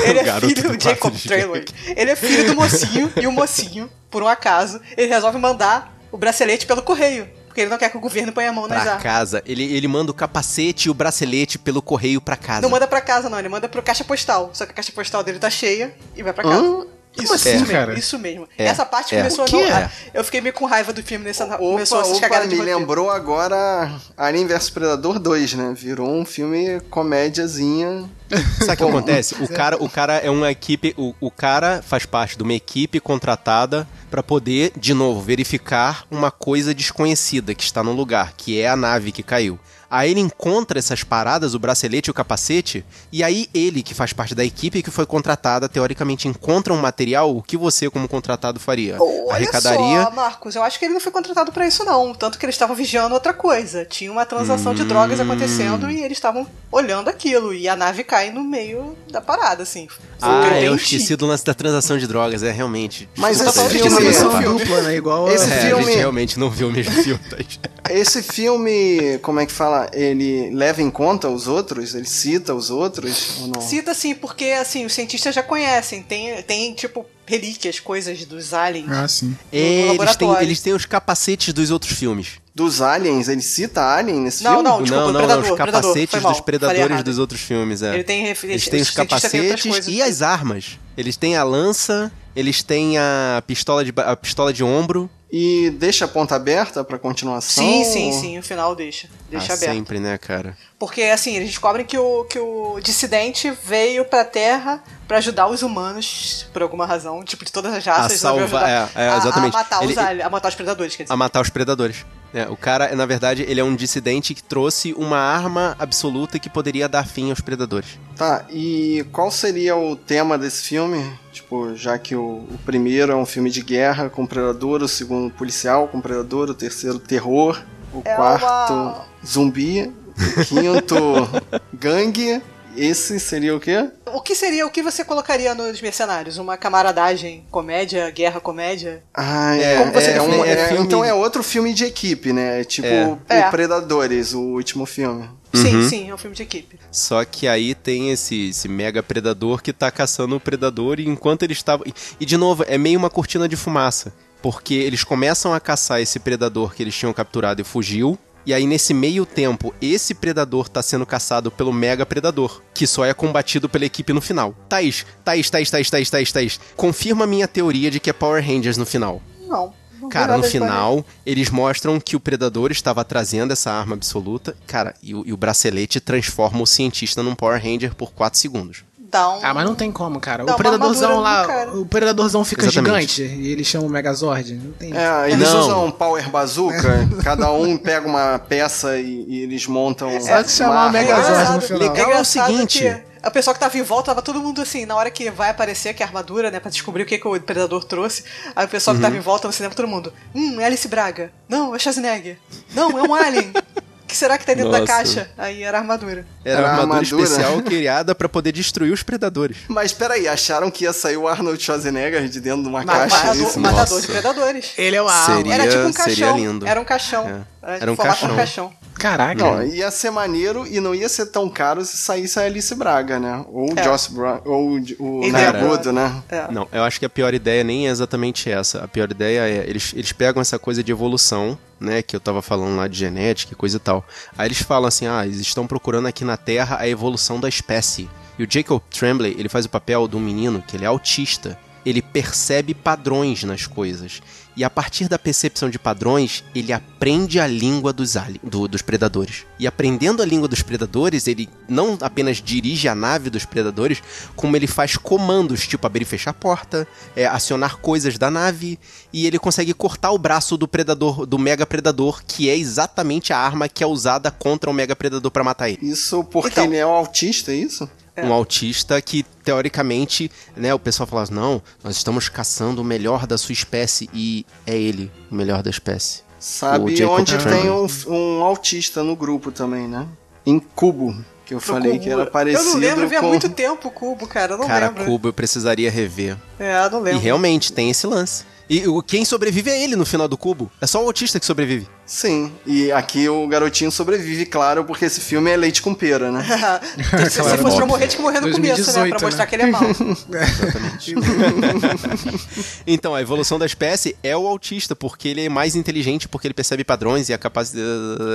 Ele é garoto filho do do Jacob Trailer. Ele é filho do mocinho e o mocinho, por um acaso, ele resolve mandar o bracelete pelo correio. Porque ele não quer que o governo ponha a mão nas Pra armas. casa. Ele, ele manda o capacete e o bracelete pelo correio pra casa. Não manda pra casa, não, ele manda pro caixa postal. Só que a caixa postal dele tá cheia e vai pra casa. Hã? Isso, assim, isso cara? mesmo, isso mesmo. É, Essa parte é. começou a não. ah, Eu fiquei meio com raiva do filme nessa. começou Opa, essas opa, cagadas de me roteiro. lembrou agora Alien vs Predador 2, né? Virou um filme comédiazinha. Sabe o que acontece? O cara, o cara é uma equipe. O, o cara faz parte de uma equipe contratada pra poder, de novo, verificar uma coisa desconhecida que está no lugar, que é a nave que caiu. Aí ele encontra essas paradas, o bracelete e o capacete, e aí ele, que faz parte da equipe que foi contratada, teoricamente encontra um material, o que você, como contratado, faria? Olha Arrecadaria. só, Marcos, eu acho que ele não foi contratado pra isso, não. Tanto que eles estavam vigiando outra coisa. Tinha uma transação de drogas Hum. acontecendo e eles estavam olhando aquilo. E a nave cai no meio da parada, assim. Ah, eu entendi. esqueci do lance da transação de drogas, é realmente. Mas Desculpa, esse Thaís, filme- Esse parte. dupla, né? Igual a- Esse É, a filme- gente realmente não viu o mesmo filme. Esse filme, como é que fala? Ele leva em conta os outros? Ele cita os outros? Ou não? Cita assim, porque assim, os cientistas já conhecem. Tem, tem tipo, relíquias, coisas dos aliens. Ah, sim. É, eles, têm, eles têm os capacetes dos outros filmes. Dos aliens? Ele cita Alien nesse Não, filme? não, desculpa, não, não, Predador, não, os Predador, capacetes mal, dos predadores dos outros filmes, é. Ele tem Eles têm os capacetes e as armas. Eles têm a lança, eles têm a pistola de, a pistola de ombro. E deixa a ponta aberta pra continuação? Sim, sim, sim, o final deixa. Deixa ah, aberto. sempre, né, cara? Porque, assim, eles descobrem que o, que o dissidente veio pra Terra pra ajudar os humanos, por alguma razão, tipo, de todas as raças. A salvar- é, é, exatamente. A, a, matar os, Ele- a matar os predadores, quer dizer. A matar os predadores. É, o cara, na verdade, ele é um dissidente que trouxe uma arma absoluta que poderia dar fim aos predadores. Tá, e qual seria o tema desse filme? Tipo, já que o, o primeiro é um filme de guerra com predador, o segundo policial com predador, o terceiro terror, o É quarto uma- zumbi, o quinto gangue. Esse seria o quê? O que seria, o que você colocaria nos mercenários? Uma camaradagem, comédia, guerra, comédia? Ah, É, é, como você é, um- é é- filme- Então é outro filme de equipe, né? É Tipo É. o É. Predadores, o último filme. Sim, Uhum. sim, é um filme de equipe. Só que aí tem esse, esse mega predador que tá caçando o predador e enquanto ele estava. e- de novo, é meio uma cortina de fumaça. Porque eles começam a caçar esse predador que eles tinham capturado e fugiu. E aí, nesse meio tempo, esse predador tá sendo caçado pelo Mega Predador, que só é combatido pela equipe no final. Thaís, Thaís, Thaís, Thaís, Thaís, Thaís, Thaís. Confirma a minha teoria de que é Power Rangers no final. Não. Não Cara, no final, eles mostram que o Predador estava trazendo essa arma absoluta. Cara, e o, e o bracelete transforma o cientista num Power Ranger por 4 segundos. Um... Ah, mas não tem como, cara. O predadorzão lá, o predadorzão fica Exatamente. gigante e eles chamam o Megazord. Não tem. É, eles Não. usam um Power Bazooka, cada um pega uma peça e, e eles montam. Só que chamar uma o. Megazord no final. Legal é o engraçado seguinte- que A pessoa que tava em volta, tava todo mundo assim, na hora que vai aparecer, que é a armadura, né, pra descobrir o que, que o Predador trouxe, aí o pessoal que tava em volta no cinema, todo mundo, hum, é Alice Braga. Não, é Schwarzenegger. Não, é um alien. O que será que tá dentro da Nossa. caixa? Aí era a armadura. Era, Era uma armadura, armadura. especial criada pra poder destruir os predadores. Mas peraí, acharam que ia sair o Arnold Schwarzenegger de dentro de uma Ma- caixa? matador, matador de predadores. Ele é o A. Seria- Era tipo um seria caixão. lindo. Era um caixão. É. Era, Era um de caixão. caixão. Caraca. Não, ia ser maneiro e não ia ser tão caro se saísse a Alice Braga, né? Ou o É. Joss Bra ou o- o né? É. Não, eu acho que a pior ideia nem é exatamente essa. A pior ideia é, eles, eles pegam essa coisa de evolução, né, que eu tava falando lá de genética e coisa e tal. Aí eles falam assim, ah, eles estão procurando aqui na Terra a evolução da espécie. E o Jacob Tremblay, ele faz o papel de um menino que ele é autista. Ele percebe padrões nas coisas. E a partir da percepção de padrões, ele aprende a língua dos, ali- do- dos predadores. E aprendendo a língua dos predadores, ele não apenas dirige a nave dos predadores, como ele faz comandos, tipo abrir e fechar a porta, é, acionar coisas da nave, e ele consegue cortar o braço do predador, do mega predador, que é exatamente a arma que é usada contra o mega predador pra matar ele. Isso porque Então. ele é um autista, é isso? Um autista que, teoricamente, né, o pessoal fala assim, não, nós estamos caçando o melhor da sua espécie, e é ele o melhor da espécie. Sabe onde Tremblay. tem um, um autista no grupo também, né? Em Cubo, que eu No falei cubo. que era parecido Eu não lembro, eu vi há com... muito tempo o cubo, cara. Eu não Cara, lembro. Cubo eu precisaria rever. É, eu não E lembro. realmente tem esse lance. E o- quem sobrevive é ele no final do cubo. É só o autista que sobrevive. Sim, e aqui o garotinho sobrevive, claro, porque esse filme é leite com pera, né? se, se fosse pra morrer, tinha que morrer no começo, né? 2018, Pra mostrar né? que ele é mau. Então, a evolução da espécie é o autista, porque ele é mais inteligente, porque ele percebe padrões e a capacidade.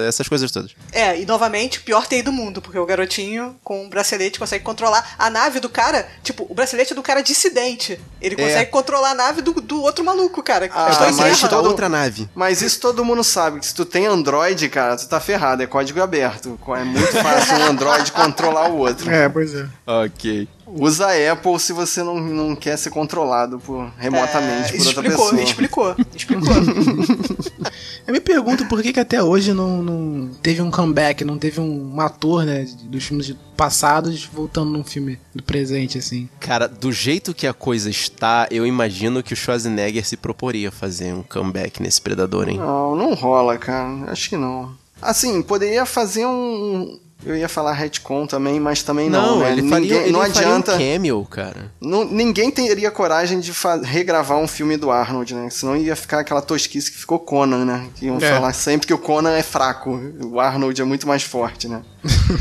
essas coisas todas. É, e novamente, o pior TI do mundo, porque o garotinho com um bracelete consegue controlar a nave do cara. Tipo, o bracelete é do cara dissidente. Ele consegue controlar a nave do, do outro maluco, cara. Ah, mas toda outra nave. Mas isso todo mundo sabe, que se tu tem Android, cara, tu tá ferrado, é código aberto. É muito fácil um Android controlar o outro. É, pois é. Ok. Usa a Apple se você não, não quer ser controlado por, remotamente É, por outra explicou, pessoa. explicou, explicou. Eu me pergunto por que, que até hoje não, não teve um comeback, não teve um ator, né, dos filmes passados voltando num filme do presente, assim. Cara, do jeito que a coisa está, eu imagino que o Schwarzenegger se proporia a fazer um comeback nesse Predador, hein? Não, não rola, cara. Acho que não. Assim, poderia fazer um. Eu ia falar retcon também, mas também não, né? ele ninguém, faria, ele não faria adianta. um cameo, cara. Não- ninguém teria coragem de regravar um filme do Arnold, né? Senão ia ficar aquela tosquice que ficou Conan, né? Que iam É. falar sempre que o Conan é fraco. O Arnold é muito mais forte, né?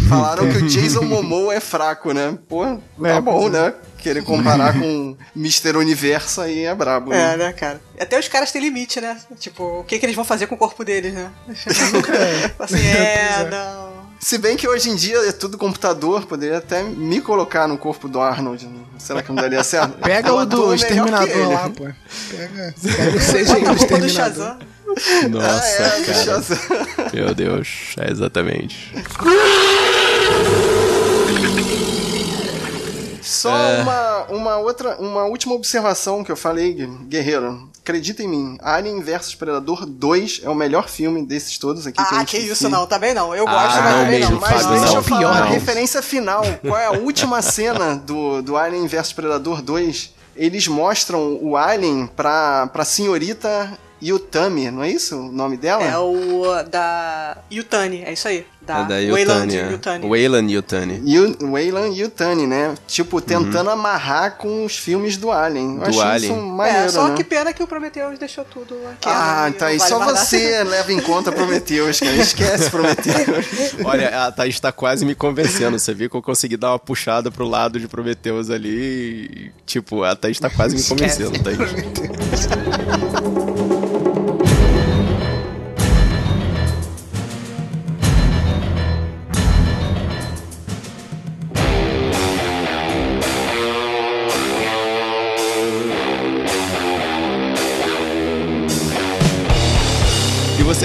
Falaram que o Jason Momoa é fraco, né? Pô, tá É, bom, é. né? Querer comparar com Mr. Universo aí é brabo, É, né? né, cara? Até os caras têm limite, né? Tipo, o que, que eles vão fazer com o corpo deles, né? assim, é, não. Se bem que hoje em dia é tudo computador, poderia até me colocar no corpo do Arnold. né? Será que não daria certo? Pega Eu o do melhor Exterminador lá, pô. Pega, pega o CGI do a roupa do Exterminador. Shazam. Nossa, é, do cara. Shazam. Meu Deus, é exatamente. Só É. uma, uma outra, uma última observação que eu falei, Guerreiro. Acredita em mim, Alien vs Predador 2 é o melhor filme desses todos aqui que Ah, que isso, não, também não. Eu Ah, gosto, mas não também mesmo, não. Mas Fábio, deixa não. eu falar Pior, a não. referência final. Qual é a última cena do, do Alien vs Predador 2? Eles mostram o Alien pra, pra senhorita Yutami, não é isso o nome dela? É o da Yutani, é isso aí. Da, É da Wayland Yutani. Yutani. Wayland Yutani. Yu- Wayland Yutani, né? Tipo, tentando amarrar com os filmes do Alien. Eu Do Alien. isso maneiro, é, só né? que pena que o Prometheus deixou tudo aqui. Ah, né, tá aí. vale Só você leva em conta Prometheus, cara. Esquece Prometheus. Olha, a Thaís tá quase me convencendo. Você viu que eu consegui dar uma puxada pro lado de Prometheus ali e, tipo, a Thaís tá quase me convencendo, Thaís.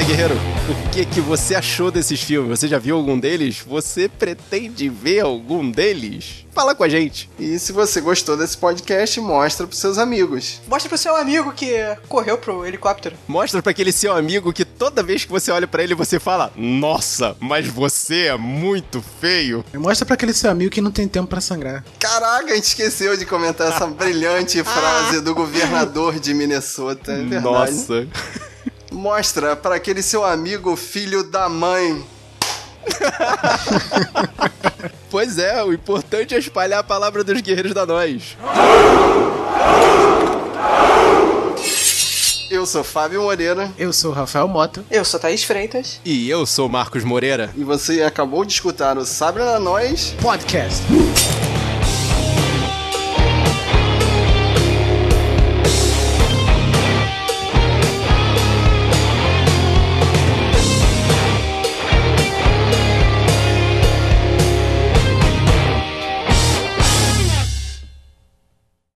você, guerreiro, o que que você achou desses filmes? Você já viu algum deles? Você pretende ver algum deles? Fala com a gente. E se você gostou desse podcast, mostra pros seus amigos. Mostra pro seu amigo que correu pro helicóptero. Mostra pra aquele seu amigo que toda vez que você olha pra ele, você fala: Nossa, mas você é muito feio. Mostra pra aquele seu amigo que não tem tempo pra sangrar. Caraca, a gente esqueceu de comentar essa brilhante frase do governador de Minnesota. É verdade. Nossa. Mostra pra aquele seu amigo filho da mãe. Pois é, o importante é espalhar a palavra dos guerreiros da nós. Eu sou Fábio Moreira Eu sou o Rafael Mota. Eu sou Thaís Freitas. E eu sou Marcos Moreira. e você acabou de escutar o Sabre na Nós. Podcast.